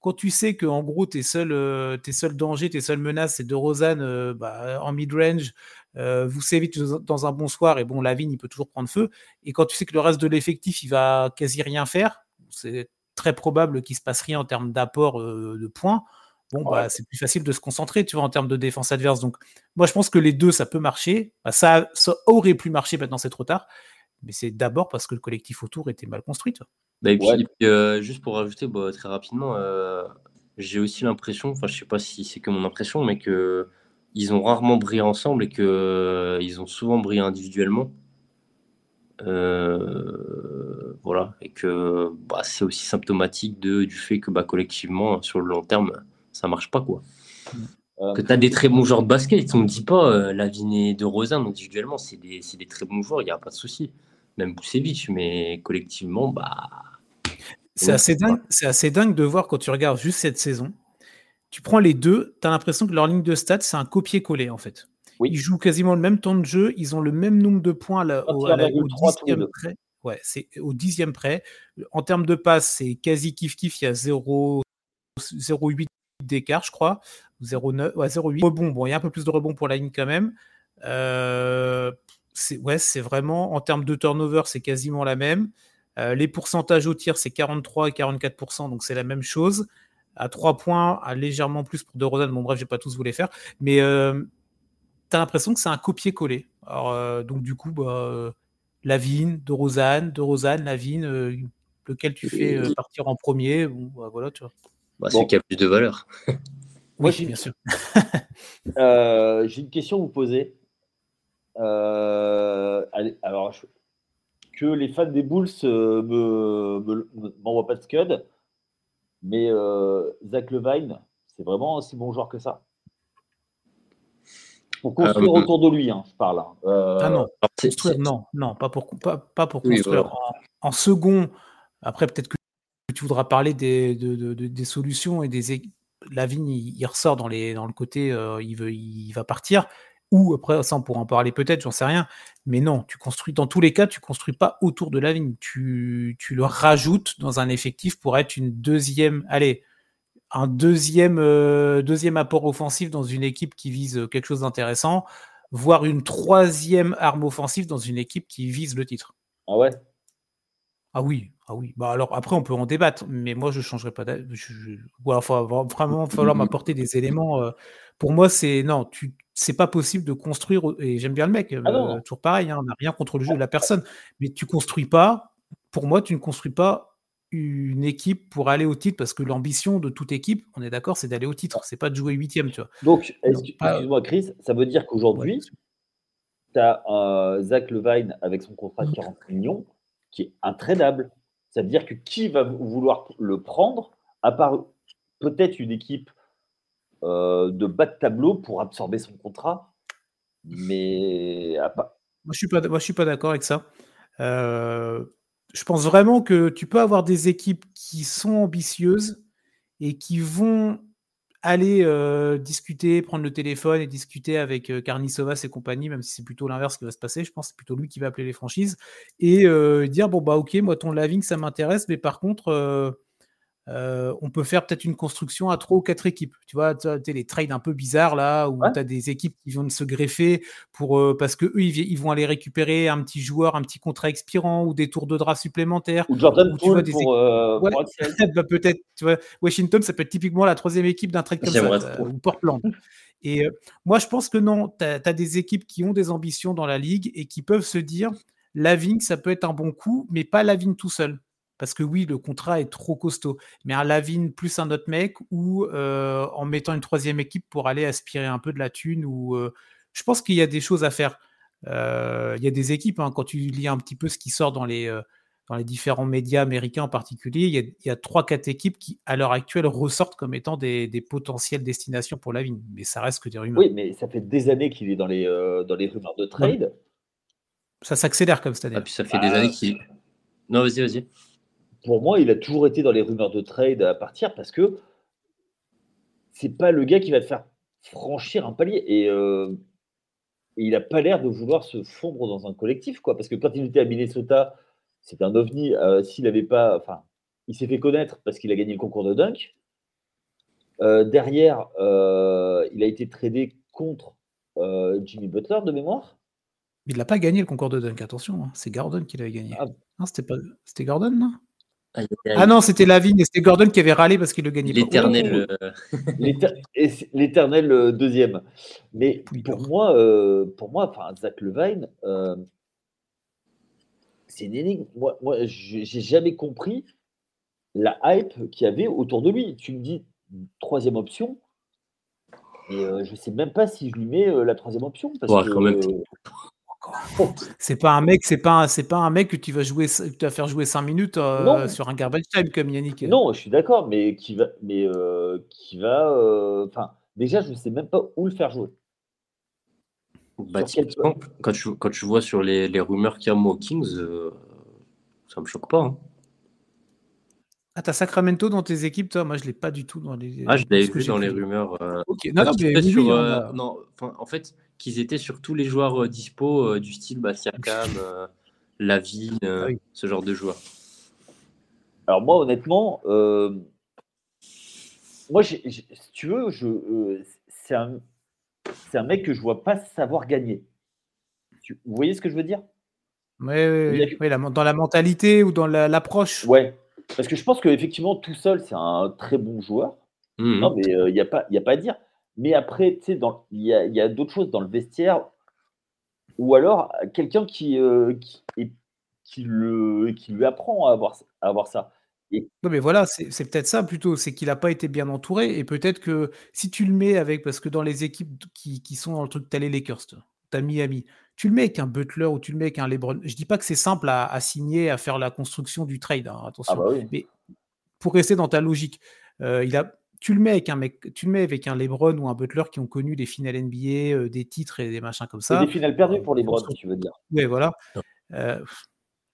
quand tu sais que en gros, tes seuls, euh, tes seuls dangers, tes seules menaces, c'est de Rosanne euh, bah, en mid-range, euh, vous savez dans un bon soir, et bon, la vigne, il peut toujours prendre feu. Et quand tu sais que le reste de l'effectif, il va quasi rien faire, c'est très probable qu'il se passe rien en termes d'apport de points bon, bah, c'est plus facile de se concentrer, tu vois, en termes de défense adverse. Donc, moi, je pense que les deux, ça peut marcher. Bah, ça, aurait pu marcher, maintenant, c'est trop tard. Mais c'est d'abord parce que le collectif autour était mal construit. Bah, et puis, euh, juste pour rajouter bah, très rapidement, euh, j'ai aussi l'impression, enfin, je sais pas si c'est que mon impression, mais que ils ont rarement brillé ensemble et que euh, ils ont souvent brillé individuellement. voilà, et que bah, c'est aussi symptomatique de, du fait que bah, collectivement, sur le long terme, ça marche pas quoi. Euh, que tu as des très bons joueurs de basket, on ne dit pas euh, la Lavigne de Rosin, individuellement, c'est des, des, très bons joueurs, il n'y a pas de souci. Même Boucevic, mais collectivement, bah. C'est assez, dingue, assez dingue de voir quand tu regardes juste cette saison. Tu prends les deux, tu as l'impression que leur ligne de stats, c'est un copier-coller en fait. Ils jouent quasiment le même temps de jeu, ils ont le même nombre de points au, dixième près. Ouais, c'est au dixième près. En termes de passes, c'est quasi kiff-kiff, il y a 0,8 d'écart, je crois. 0,9, ouais, 0,8. Rebond, bon, il y a un peu plus de rebond pour la ligne quand même. Euh, c'est, ouais, c'est vraiment, en termes de turnover, c'est quasiment la même. Euh, les pourcentages au tir, c'est 43 et 44%, donc c'est la même chose. À 3 points, à légèrement plus pour De Rosanne. Bon, bref, je vais pas tous vous les faire. Mais euh, tu as l'impression que c'est un copier-coller. Alors, donc, du coup, bah, Lavigne, De Rosanne, De Rosanne, Lavigne, lequel tu fais partir en premier? Bon, bah, voilà, tu vois. Bah, Celui qui a plus de valeur. oui, bien sûr. Euh, j'ai une question à vous poser. Euh, alors, que les fans des Bulls euh, me, m'envoient pas de scud, mais Zach Levine, c'est vraiment un si bon joueur que ça? Pour construire autour de lui, hein, je parle. Hein. ah non, construire, non, non, pas pour, pas, pour construire. en, second, après peut-être que tu voudras parler des, des solutions et des. Lavigne, il, il ressort dans, les, dans le côté, euh, il, veut, il va partir. Ou après, ça, on pourra en parler peut-être, j'en sais rien. Mais non, tu construis, dans tous les cas, tu construis pas autour de Lavigne. Tu, tu le rajoutes dans un effectif pour être une deuxième. Allez, un deuxième, euh, deuxième apport offensif dans une équipe qui vise quelque chose d'intéressant, voire une troisième arme offensive dans une équipe qui vise le titre. Ah ouais? Ah oui, ah oui. Bah alors après on peut en débattre, mais moi je changerai pas d'avis. Il va vraiment falloir m'apporter des éléments. Euh. Pour moi, c'est non, tu c'est pas possible de construire. Et j'aime bien le mec, ah euh, toujours pareil. Hein, on n'a rien contre le jeu de la personne, mais tu construis pas. Pour moi, tu ne construis pas une équipe pour aller au titre parce que l'ambition de toute équipe, on est d'accord, c'est d'aller au titre, c'est pas de jouer huitième, tu vois. Donc, excuse-moi, Chris, ça veut dire qu'aujourd'hui, tu as euh, Zach Levine avec son contrat de 40 millions qui est intradable. C'est-à-dire que qui va vouloir le prendre, à part peut-être une équipe euh, de bas de tableau pour absorber son contrat, mais Moi, je suis pas, moi, je suis pas d'accord avec ça. Euh, je pense vraiment que tu peux avoir des équipes qui sont ambitieuses et qui vont aller euh, discuter, prendre le téléphone et discuter avec euh, Carnissovas et compagnie, même si c'est plutôt l'inverse qui va se passer. Je pense que c'est plutôt lui qui va appeler les franchises et euh, dire bon bah ok, moi ton laving ça m'intéresse, mais par contre euh, on peut faire peut-être une construction à trois ou quatre équipes. Tu vois, tu as les trades un peu bizarres là, où Ouais. tu as des équipes qui vont se greffer pour, euh, parce que eux, ils, vont aller récupérer un petit joueur, un petit contrat expirant ou des tours de draft supplémentaires. Ou Jordan Ou tu vois Poole des pour, euh, Ouais. pour Axel. Bah, peut-être, tu vois, Washington, ça peut être typiquement la troisième équipe d'un trade comme ça, ou Portland. Et euh, moi, je pense que non, tu as, des équipes qui ont des ambitions dans la ligue et qui peuvent se dire, Laving, ça peut être un bon coup, mais pas Laving tout seul. Parce que oui, le contrat est trop costaud. Mais un Lavine plus un autre mec ou euh, en mettant une troisième équipe pour aller aspirer un peu de la thune. Ou, euh, je pense qu'il y a des choses à faire. Euh, il y a des équipes, hein, quand tu lis un petit peu ce qui sort dans les, euh, dans les différents médias américains en particulier, il y a, a 3-4 équipes qui, à l'heure actuelle, ressortent comme étant des, des potentielles destinations pour Lavine. Mais ça reste que des rumeurs. Oui, mais ça fait des années qu'il est dans les, euh, dans les rumeurs de trade. Ça s'accélère comme cette année. Ah, puis ça fait Bah, des années qu'il. Non, vas-y, vas-y. Pour moi, il a toujours été dans les rumeurs de trade à partir parce que c'est pas le gars qui va te faire franchir un palier. Et, euh, et il n'a pas l'air de vouloir se fondre dans un collectif, quoi. Parce que quand il était à Minnesota, c'était un ovni. euh, S'il avait pas, enfin, il s'est fait connaître parce qu'il a gagné le concours de dunk. Euh, derrière, il a été tradé contre Jimmy Butler de mémoire. Il n'a pas gagné le concours de dunk, attention. hein. C'est Gordon qui l'avait gagné. Ah. Non, c'était pas... Gordon, non? Ah non, c'était Lavine et c'était Gordon qui avait râlé parce qu'il le gagnait pas. L'éternel. Oh, euh, et c'est L'éternel euh, deuxième. Mais pour moi, euh, pour moi, enfin, Zach Levine, euh, c'est une énigme. Moi, moi, je- j'ai jamais compris la hype qu'il y avait autour de lui. Tu me dis troisième option, et euh, je sais même pas si je lui mets euh, la troisième option parce Ouais, que quand même. C'est pas un mec, c'est pas, un- c'est pas un mec que tu vas jouer, que tu vas faire jouer 5 minutes euh, sur un garbage time comme Yannick. non, je suis d'accord, mais qui va, mais euh, qui va, euh, enfin, déjà, je sais même pas où le faire jouer. Bah, quand tu, quand tu vois sur les, les rumeurs qu'il y a moi aux Kings, euh, ça me choque pas. hein. Ah, t'as Sacramento dans tes équipes, toi? Moi, je l'ai pas du tout dans les. Ah, je l'avais vu dans les rumeurs. euh, Ok, non, non, mais oui, sur, oui, euh, a- non, en fait, qu'ils étaient sur tous les joueurs euh, dispo euh, du style bah, Siakam, euh, Lavine, euh, Ah oui. ce genre de joueurs. Alors moi, honnêtement, euh, moi, si tu veux, je, euh, c'est un, c'est un mec que je vois pas savoir gagner. Tu- vous voyez ce que je veux dire? A que- Ouais, la- dans la mentalité ou dans la- l'approche? Ouais. Parce que je pense qu'effectivement, tout seul, c'est un très bon joueur. Mhm. Non, mais il n'y a, pas- y a pas à dire. Mais après, tu sais, dans- il y a, y a d'autres choses dans le vestiaire. Ou alors, quelqu'un qui, euh, qui, le, qui lui apprend à avoir, à avoir ça. Non, mais voilà, c'est c'est peut-être ça plutôt, c'est qu'il n'a pas été bien entouré. Et peut-être que si tu le mets avec, parce que dans les équipes qui, qui sont dans le truc, t'as les Lakers, toi, t'as Miami, tu le mets avec un Butler ou tu le mets avec un LeBron. Je dis pas que c'est simple à, à signer, à faire la construction du trade, hein, attention. Ah bah oui. Mais pour rester dans ta logique, euh, il a, tu le mets avec un mec, tu le mets avec un LeBron ou un Butler qui ont connu des finales NBA, euh, des titres et des machins comme ça. des finales perdues pour les Pour Browns, se- tu veux dire. Ouais, voilà. Euh,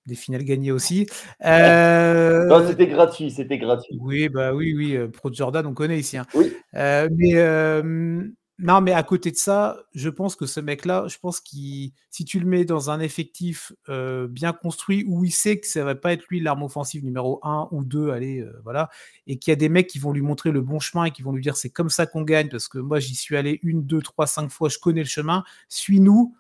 des finales gagnées aussi. Euh, Non, c'était gratuit, c'était gratuit. oui, bah oui, oui, euh, Pro Jordan, on connaît ici. hein. Oui. Euh, mais euh, non, mais à côté de ça, je pense que ce mec-là, je pense qu'il, si tu le mets dans un effectif euh, bien construit où il sait que ça va pas être lui l'arme offensive numéro 1 ou 2, allez, euh, voilà, et qu'il y a des mecs qui vont lui montrer le bon chemin et qui vont lui dire c'est comme ça qu'on gagne parce que moi j'y suis allé une, deux, trois, cinq fois, je connais le chemin, suis-nous.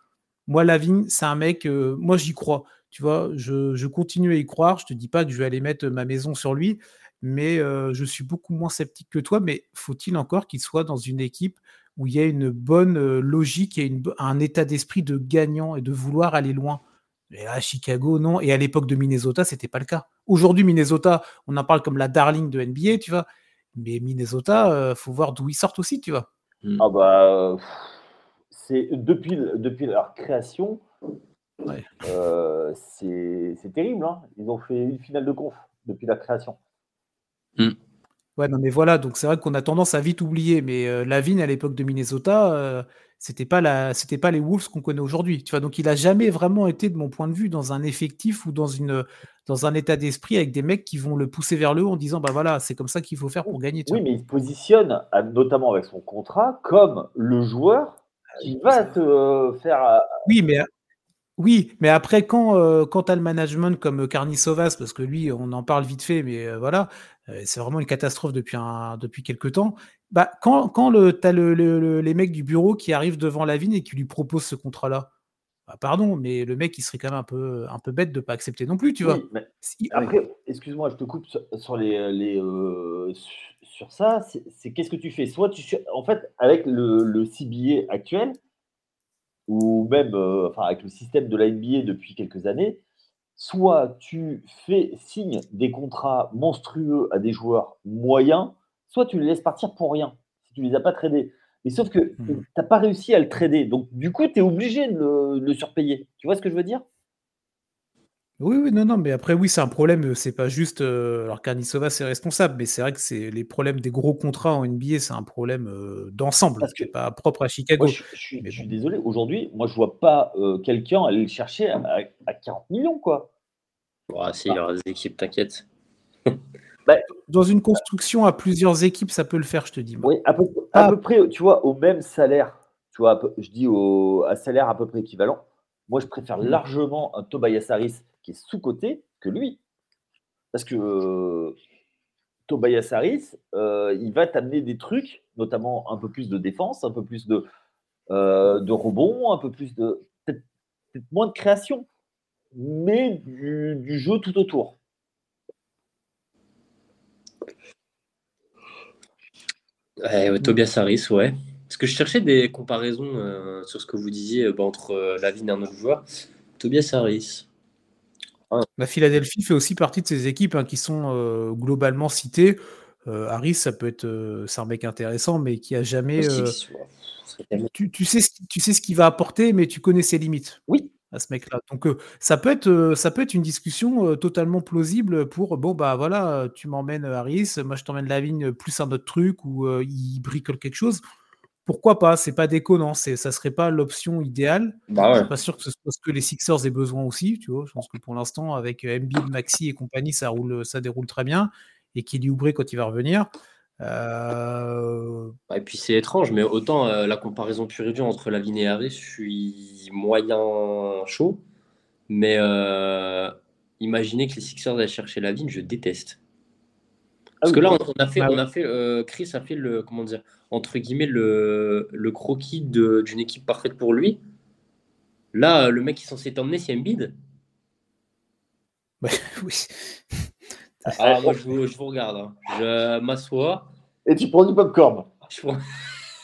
Moi, Lavigne, c'est un mec, euh, moi j'y crois. Tu vois, je, je continue à y croire. Je te dis pas que je vais aller mettre ma maison sur lui, mais je suis beaucoup moins sceptique que toi. Mais faut-il encore qu'il soit dans une équipe où il y a une bonne euh, logique et une un état d'esprit de gagnant et de vouloir aller loin Et là, Chicago, non. Et à l'époque de Minnesota, c'était pas le cas. Aujourd'hui, Minnesota, on en parle comme la darling de NBA, tu vois. Mais Minnesota, euh, faut voir d'où ils sortent aussi, tu vois. Ah bah, euh, c'est depuis, depuis leur création, Ouais. euh, c'est c'est terrible. hein. Ils ont fait une finale de conf depuis la création. Ouais, non, mais voilà, donc c'est vrai qu'on a tendance à vite oublier, mais euh, Lavigne, à l'époque de Minnesota, euh, c'était pas la, c'était pas les Wolves qu'on connaît aujourd'hui. Tu vois, donc il a jamais vraiment été, de mon point de vue, dans un effectif ou dans une, dans un état d'esprit avec des mecs qui vont le pousser vers le haut en disant, bah voilà, c'est comme ça qu'il faut faire pour gagner. oui, mais il se positionne, notamment avec son contrat, comme le joueur qui va te euh, faire. Euh, oui, mais oui, mais après, quand, euh, quand tu as le management comme Carni Sauvas, parce que lui, on en parle vite fait, mais voilà, c'est vraiment une catastrophe depuis, un, depuis quelques temps. Bah, quand, quand le, tu as les mecs du bureau qui arrivent devant la vigne et qui lui proposent ce contrat-là, bah, pardon, mais le mec, il serait quand même un peu, un peu bête de ne pas accepter non plus, tu vois. après, excuse-moi, je te coupe sur, les, les sur ça. C'est qu'est-ce que tu fais? Soit tu, en fait, avec le, le CBA actuel, ou même enfin, avec le système de la NBA depuis quelques années, soit tu fais signe des contrats monstrueux à des joueurs moyens, soit tu les laisses partir pour rien, si tu ne les as pas tradés. Mais sauf que mmh. tu n'as pas réussi à le trader. Donc, du coup, tu es obligé de le, surpayer. Tu vois ce que je veux dire? Oui, oui, non, non, mais après, oui, c'est un problème. C'est pas juste. Euh, alors, Carnissova, c'est responsable, mais c'est vrai que c'est les problèmes des gros contrats en NBA, c'est un problème euh, d'ensemble, qui n'est pas propre à Chicago. je, suis, désolé. Aujourd'hui, moi, je vois pas euh, quelqu'un aller le chercher à, 40 millions, quoi. si, il y aura des équipes, t'inquiète. Bah, dans une construction à plusieurs équipes, ça peut le faire, je te dis. Oui, à peu, à peu, près, tu vois, au même salaire, tu vois, je dis au, à salaire à peu près équivalent. Moi, je préfère mmh. largement un Tobias Harris qui est sous-côté que lui. Parce que Tobias Harris, euh, il va t'amener des trucs, notamment un peu plus de défense, un peu plus de, euh, rebond, un peu plus de. Peut-être moins de création, mais du, jeu tout autour. Tobias Harris, ouais. Parce que je cherchais des comparaisons euh, sur ce que vous disiez bah, entre la vie d'un autre joueur. Tobias Harris. La Philadelphie fait aussi partie de ces équipes hein, qui sont globalement citées. Harris, ça peut être, c'est un mec intéressant, mais qui a jamais. Tu, tu, sais, tu sais ce qu'il va apporter, mais tu connais ses limites. Oui à ce mec-là. Donc ça peut être ça peut être une discussion totalement plausible pour bon bah voilà, tu m'emmènes Harris, moi je t'emmène la vigne plus un autre truc ou il bricole quelque chose. Pourquoi pas C'est pas déconnant, c'est ça serait pas l'option idéale. Bah je suis pas sûr que ce soit ce que les Sixers aient besoin aussi, tu vois. Je pense que pour l'instant avec Embiid, Maxi et compagnie, ça roule ça déroule très bien et qu'il y ouvré quand il va revenir. Euh, et puis c'est étrange, mais autant euh, la comparaison pure et dure entre Lavigne et Harris, je suis moyen chaud. Mais euh, imaginez que les Sixers aillent chercher Lavigne, je déteste. Parce ah que là, on, a fait, bah on a fait Chris a fait le, comment dire, entre guillemets, le, le croquis d'une équipe parfaite pour lui. Là, le mec qui est censé t'emmener, c'est Embiid. oui. Ah, moi, je vous, je vous regarde. Hein. Je m'assois. Et tu prends du popcorn. Je prends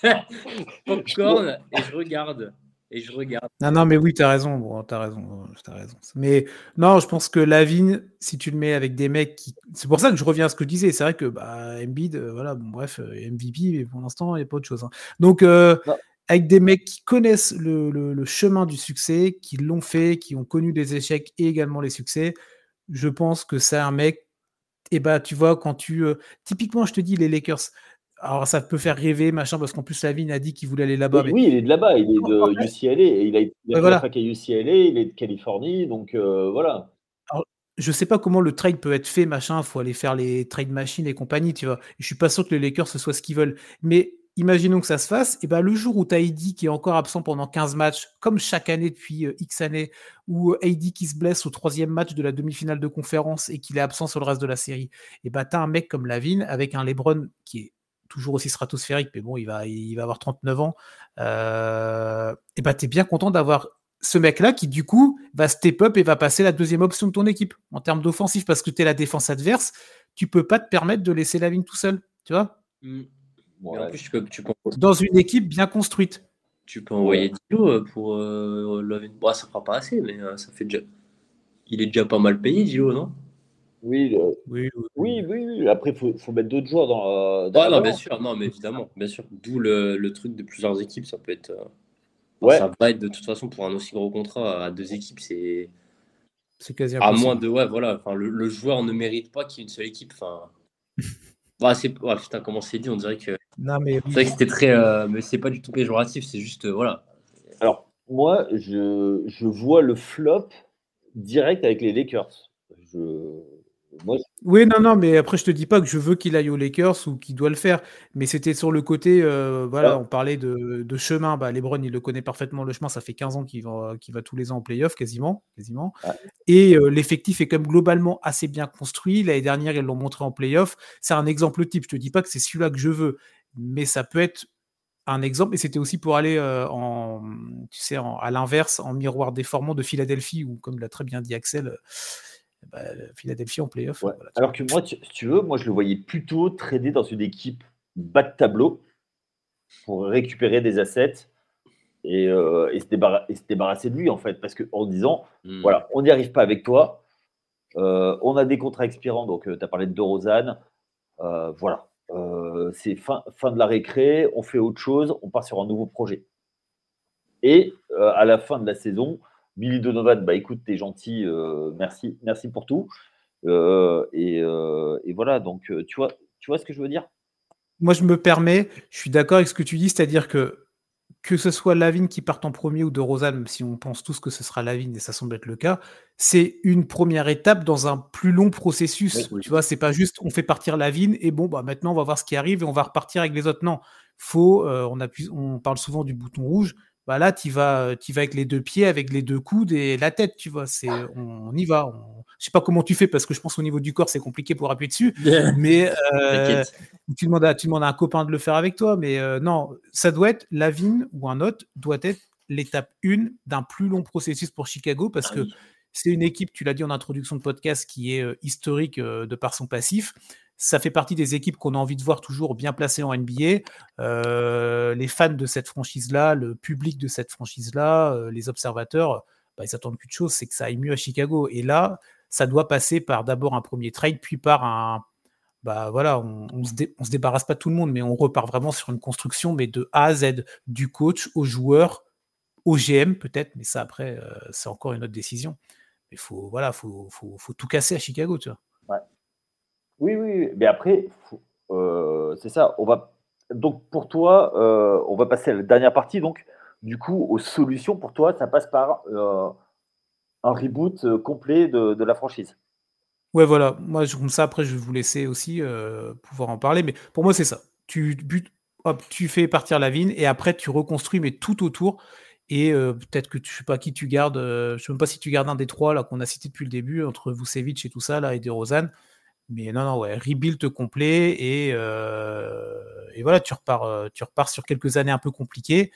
popcorn et je regarde. Et je regarde. Non, non, mais oui, tu as raison. Bon, as raison, as raison. Mais non, je pense que Lavigne, si tu le mets avec des mecs qui. C'est pour ça que je reviens à ce que je disais. C'est vrai que bah, Embiid, euh, voilà, bon, bref, euh, MVP, mais pour l'instant, il n'y a pas autre chose. Hein. Donc, euh, avec des mecs qui connaissent le, le, chemin du succès, qui l'ont fait, qui ont connu des échecs et également les succès, je pense que c'est un mec et bah, tu vois, quand tu. typiquement, je te dis, les Lakers. Alors, ça peut faire rêver, machin, parce qu'en plus, Lavine a dit qu'il voulait aller là-bas. Oui, il est de là-bas, il est de UCLA, et il a, été voilà. UCLA, il est de Californie, donc voilà. Alors, je sais pas comment le trade peut être fait, machin, il faut aller faire les trade machines et compagnie, tu vois. Je suis pas sûr que les Lakers ce soit ce qu'ils veulent. Mais imaginons que ça se fasse, et ben le jour où tu as Heidi qui est encore absent pendant 15 matchs, comme chaque année depuis euh, X années, ou Heidi qui se blesse au troisième match de la demi-finale de conférence et qu'il est absent sur le reste de la série, et ben tu as un mec comme Lavine avec un LeBron qui est toujours aussi stratosphérique, mais bon, il va, il va avoir 39 ans, euh, et ben tu es bien content d'avoir ce mec-là qui, du coup, va step up et va passer la deuxième option de ton équipe en termes d'offensif parce que tu es la défense adverse, tu peux pas te permettre de laisser Lavine tout seul, tu vois? Mmh. Dans une équipe bien construite. Tu peux envoyer Dilo euh, pour euh, Bon, ça fera pas assez, mais euh, ça fait déjà. Il est déjà pas mal payé, Dilo, non? Oui, oui, oui, oui, Après, il faut, mettre d'autres joueurs dans. dans ah, non, bien sûr, non, mais évidemment, bien sûr. D'où le, le, truc de plusieurs équipes, ça peut être. ouais. Ça va être de toute façon pour un aussi gros contrat à deux équipes, c'est. C'est quasi À moins de. Ouais, voilà. Enfin, le, le joueur ne mérite pas qu'il y ait une seule équipe. Enfin. bah, c'est. putain, comment c'est dit On dirait que Non, mais c'est vrai que c'était très. Euh, mais c'est pas du tout péjoratif, c'est juste. Euh, voilà. Alors, moi, je, je vois le flop direct avec les Lakers. Je, oui, non, non, mais après, je te dis pas que je veux qu'il aille aux Lakers ou qu'il doit le faire, mais c'était sur le côté, euh, voilà, ah. on parlait de, chemin. Bah, Lebron, il le connaît parfaitement le chemin. Ça fait 15 ans qu'il va, va tous les ans en playoff, quasiment, quasiment. Et euh, l'effectif est quand même globalement assez bien construit. L'année dernière, ils l'ont montré en playoff. C'est un exemple type. Je te dis pas que c'est celui-là que je veux, mais ça peut être un exemple. Et c'était aussi pour aller euh, en, tu sais, à l'inverse, en miroir déformant de Philadelphie, où, comme l'a très bien dit Axel bah, Philadelphie en playoff. Alors que moi, si tu veux, moi je le voyais plutôt trader dans une équipe bas de tableau pour récupérer des assets et, euh, et, se, débarrasser de lui en fait. Parce qu'en disant, hmm. voilà, on n'y arrive pas avec toi, euh, on a des contrats expirants, donc euh, tu as parlé de De Rosanne, voilà. c'est fin, fin de la récré, on fait autre chose, on part sur un nouveau projet. Et à la fin de la saison, Billy Donovan, bah écoute, t'es gentil, euh, merci, merci pour tout. Euh, euh, et, voilà, donc tu vois, tu vois ce que je veux dire? Moi, je me permets, je suis d'accord avec ce que tu dis, c'est-à-dire que que ce soit Lavigne qui parte en premier ou de Rosanne, si on pense tous que ce sera Lavigne et ça semble être le cas, c'est une première étape dans un plus long processus. Tu vois, c'est pas juste on fait partir Lavigne et bon, bah maintenant on va voir ce qui arrive et on va repartir avec les autres. Non, faut, on, on parle souvent du bouton rouge bah là, tu vas, vas avec les deux pieds, avec les deux coudes et la tête, tu vois. C'est, on, y va. On... Je sais pas comment tu fais parce que je pense au niveau du corps, c'est compliqué pour appuyer dessus. mais euh, tu, demandes à, tu demandes à un copain de le faire avec toi. Mais euh, non, ça doit être Lavigne ou un autre doit être l'étape 1 d'un plus long processus pour Chicago parce ah que c'est une équipe, tu l'as dit en introduction de podcast, qui est euh, historique de par son passif ça fait partie des équipes qu'on a envie de voir toujours bien placées en NBA. Euh, les fans de cette franchise-là, le public de cette franchise-là, euh, les observateurs, bah, ils attendent qu'une chose, c'est que ça aille mieux à Chicago. Et là, ça doit passer par d'abord un premier trade, puis par un. Bah voilà, on, se se débarrasse pas tout le monde, mais on repart vraiment sur une construction, mais de A à Z, du coach au joueur, au GM peut-être, mais ça après, euh, c'est encore une autre décision. Mais faut, voilà, faut, faut, faut tout casser à Chicago, tu vois. Oui, oui, mais après, euh, c'est ça. On va donc pour toi, euh, on va passer à la dernière partie. Donc, du coup, aux solutions pour toi, ça passe par euh, un reboot complet de, la franchise. Ouais, voilà. Moi, comme ça, après, je vais vous laisser aussi pouvoir en parler. Mais pour moi, c'est ça. Tu, tu fais partir la vigne et après, tu reconstruis, mais tout autour. Et peut-être que tu sais pas qui tu gardes. je sais même pas si tu gardes un des trois qu'on a cité depuis le début entre Vucevic et tout ça là et De Rosanne. Mais non, non, ouais, rebuild complet et, euh, et voilà, tu repars, euh, tu repars sur quelques années un peu compliquées.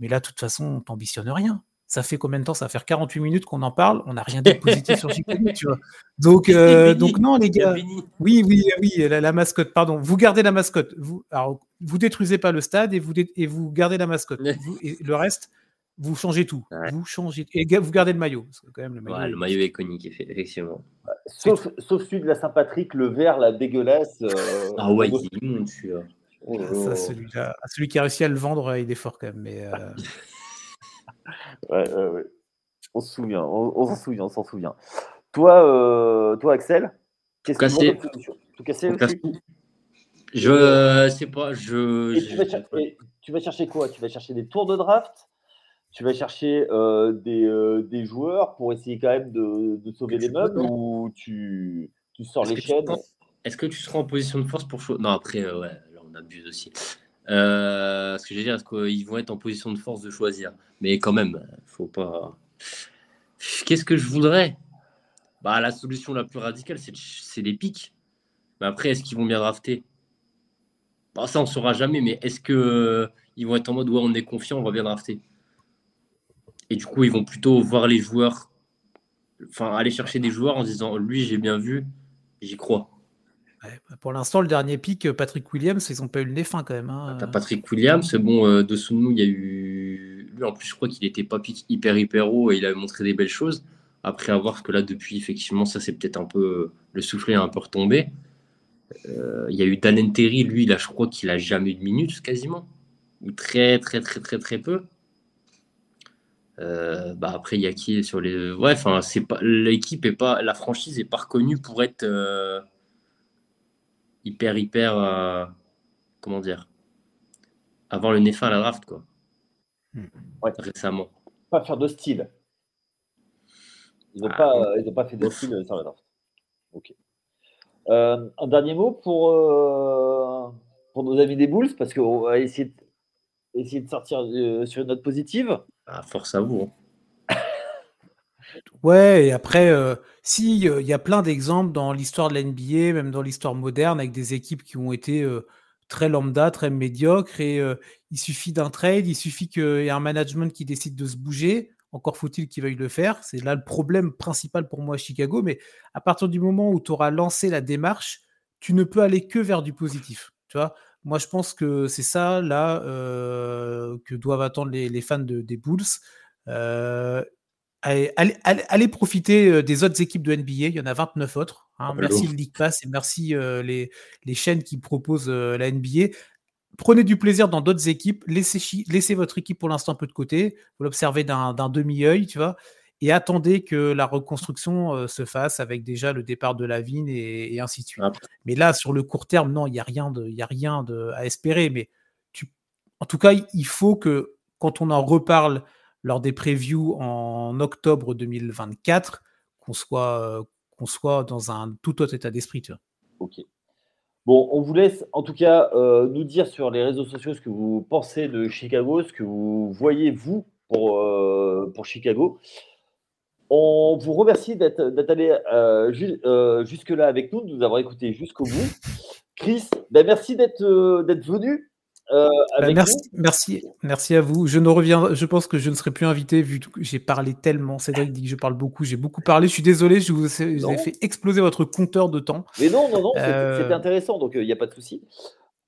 Mais là, de toute façon, on t'ambitionne rien. Ça fait combien de temps? Ça va faire 48 minutes qu'on en parle. On n'a rien de positif sur Chicago, tu vois. Donc, euh, donc non, les gars. Oui, oui, oui, la, mascotte, pardon. Vous gardez la mascotte. Vous, alors, vous détruisez pas le stade et vous, et vous gardez la mascotte. et le reste, vous changez tout. Vous changez et vous gardez le maillot. quand même, le maillot, le maillot est iconique, effectivement. Sauf, sauf, celui de la Saint-Patrick, le vert, la dégueulasse. Euh, ah ouais, il est immonde celui-là. Oh Ça, celui, celui, qui a réussi à le vendre, il est fort quand même. Mais, euh... ouais, ouais, ouais. On se souvient, on, s'en souvient, on s'en souvient. Toi, euh, toi Axel, qu'est-ce que tu Tout cassé aussi? Je sais pas. Je, je... Tu, vas chercher, tu vas chercher quoi? Tu vas chercher des tours de draft? Tu vas chercher euh, des, euh, des, joueurs pour essayer quand même de, de sauver les meubles ou tu, tu sors les chaînes? Est-ce que tu seras en position de force pour choisir Non, après, euh, ouais, là on abuse aussi. ce que j'ai dire, est-ce qu'ils vont être en position de force de choisir? Mais quand même, faut pas. Qu'est-ce que je voudrais? Bah, La solution la plus radicale, c'est les pics. Mais après, est-ce qu'ils vont bien drafter? Bah, Ça, on ne saura jamais, mais est-ce qu'ils vont être en mode ouais, on est confiant, on va bien drafter? Et du coup, ils vont plutôt voir les joueurs, enfin, aller chercher des joueurs en disant lui, j'ai bien vu, j'y crois. Bah, pour l'instant, le dernier pic, Patrick Williams, ils n'ont pas eu le nez fin quand même. Hein. Patrick Williams, bon, euh, dessous de nous, il y a eu. Lui, en plus, je crois qu'il n'était pas pic hyper, hyper haut et il avait montré des belles choses. Après avoir que là, depuis, effectivement, ça c'est peut-être un peu. Le soufflet a un peu retombé. Euh, il y a eu Dan Terry, lui, là, je crois qu'il a jamais eu de minutes quasiment. Ou très, très, très, très, très peu. Euh, bah après, il y a qui sur les. Ouais, enfin, c'est pas l'équipe est pas, la franchise est pas reconnue pour être euh, hyper hyper. Euh, comment dire avoir le nez fin à la draft, quoi. Hmm. Ouais. Récemment. Pas faire de style. Ils n'ont ah, pas, ils pas fait de style sur la draft. Ok. Un dernier mot pour, pour nos amis des Bulls, parce qu'on va essayer de, essayer de sortir sur une note positive. Ah, force à vous. Hein. ouais, et après, si, il y a plein d'exemples dans l'histoire de la NBA, même dans l'histoire moderne, avec des équipes qui ont été très lambda, très médiocres, et il suffit d'un trade, il suffit qu'il y ait un management qui décide de se bouger. Encore faut-il qu'il veuille le faire. C'est là le problème principal pour moi à Chicago. Mais à partir du moment où tu auras lancé la démarche, tu ne peux aller que vers du positif. Tu vois? Moi, je pense que c'est ça, là, euh, que doivent attendre les, fans des Bulls. Euh, allez, profiter des autres équipes de NBA. Il y en a 29 autres. Hein. Merci le League Pass et merci les, les, chaînes qui proposent la NBA prenez du plaisir dans d'autres équipes, laissez, laissez, votre équipe pour l'instant un peu de côté, vous l'observez d'un demi-œil, tu vois, et attendez que la reconstruction euh, se fasse avec déjà le départ de la vigne et, ainsi de suite. Mais là, sur le court terme, non, il n'y a rien, de, y a rien de, à espérer. Mais tu, en tout cas, il faut que quand on en reparle lors des previews en octobre 2024, qu'on soit, euh, qu'on soit dans un tout autre état d'esprit. Ok. Bon, on vous laisse en tout cas euh, nous dire sur les réseaux sociaux ce que vous pensez de Chicago, ce que vous voyez vous pour, pour Chicago. On vous remercie d'être allé euh, jusque-là avec nous, de nous avoir écouté jusqu'au bout. Chris, ben merci d'être venu. Euh, bah, merci, merci, merci à vous. Je ne reviens, je pense que je ne serai plus invité vu que j'ai parlé tellement. Cédric dit que je parle beaucoup. J'ai beaucoup parlé. Je suis désolé, je vous, ai fait exploser votre compteur de temps. Mais non, non, non, c'était euh, intéressant, donc il n'y a pas de souci.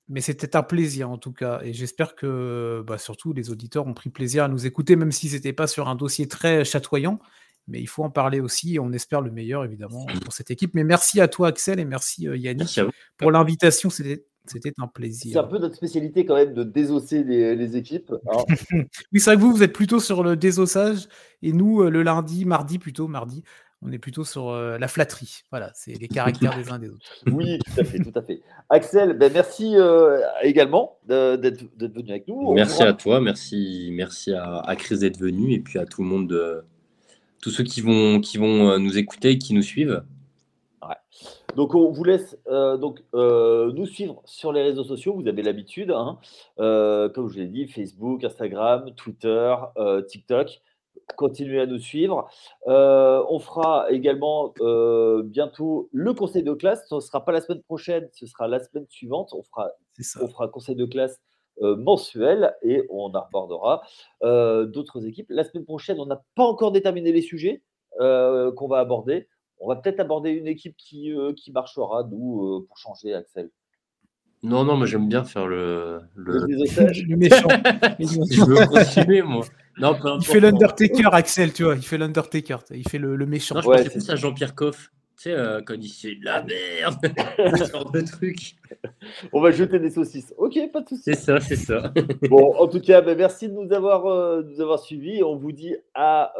Mais c'était un plaisir en tout cas, et j'espère que bah, surtout les auditeurs ont pris plaisir à nous écouter, même si c'était pas sur un dossier très chatoyant. Mais il faut en parler aussi, et on espère le meilleur évidemment pour cette équipe. Mais merci à toi Axel et merci euh, Yannick pour l'invitation. C'était c'était un plaisir. C'est un peu notre spécialité quand même de désosser les, équipes. Hein. oui, c'est vrai que vous, vous êtes plutôt sur le désossage et nous, euh, le lundi, mardi plutôt, mardi, on est plutôt sur euh, la flatterie. Voilà, c'est les caractères des uns des autres. Oui, tout à fait, tout à fait. Axel, ben merci euh, également d'être venu avec nous. Merci à toi, merci, merci à, Chris d'être venu et puis à tout le monde, de, tous ceux qui vont, qui vont nous écouter et qui nous suivent. Donc, on vous laisse euh, donc, euh, nous suivre sur les réseaux sociaux. Vous avez l'habitude, hein. euh, comme je l'ai dit, Facebook, Instagram, Twitter, TikTok. Continuez à nous suivre. on fera également bientôt le conseil de classe. Ce ne sera pas la semaine prochaine, ce sera la semaine suivante. On fera, on fera conseil de classe mensuel et on abordera d'autres équipes. La semaine prochaine, on n'a pas encore déterminé les sujets qu'on va aborder. On va peut-être aborder une équipe qui, euh, qui marchera, nous, euh, pour changer, Axel. Non, non, mais j'aime bien faire le, le... le méchant. je veux continuer, moi. Non, il fait l'Undertaker, Axel, tu vois. Il fait l'Undertaker. Il fait le, méchant. Non, je ouais, plus à Jean-Pierre Coff. Tu sais, euh, quand il dit la merde, ce genre de truc. On va jeter des saucisses. Ok, pas de soucis. C'est ça, c'est ça. bon, en tout cas, ben, merci de nous avoir, nous avoir suivis. On vous dit à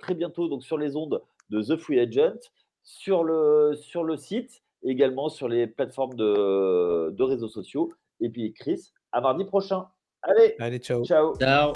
très bientôt donc, sur les ondes de The Free Agent sur le, sur le site, également sur les plateformes de, de réseaux sociaux. Et puis Chris, à mardi prochain. Allez, Allez ciao. Ciao. Ciao.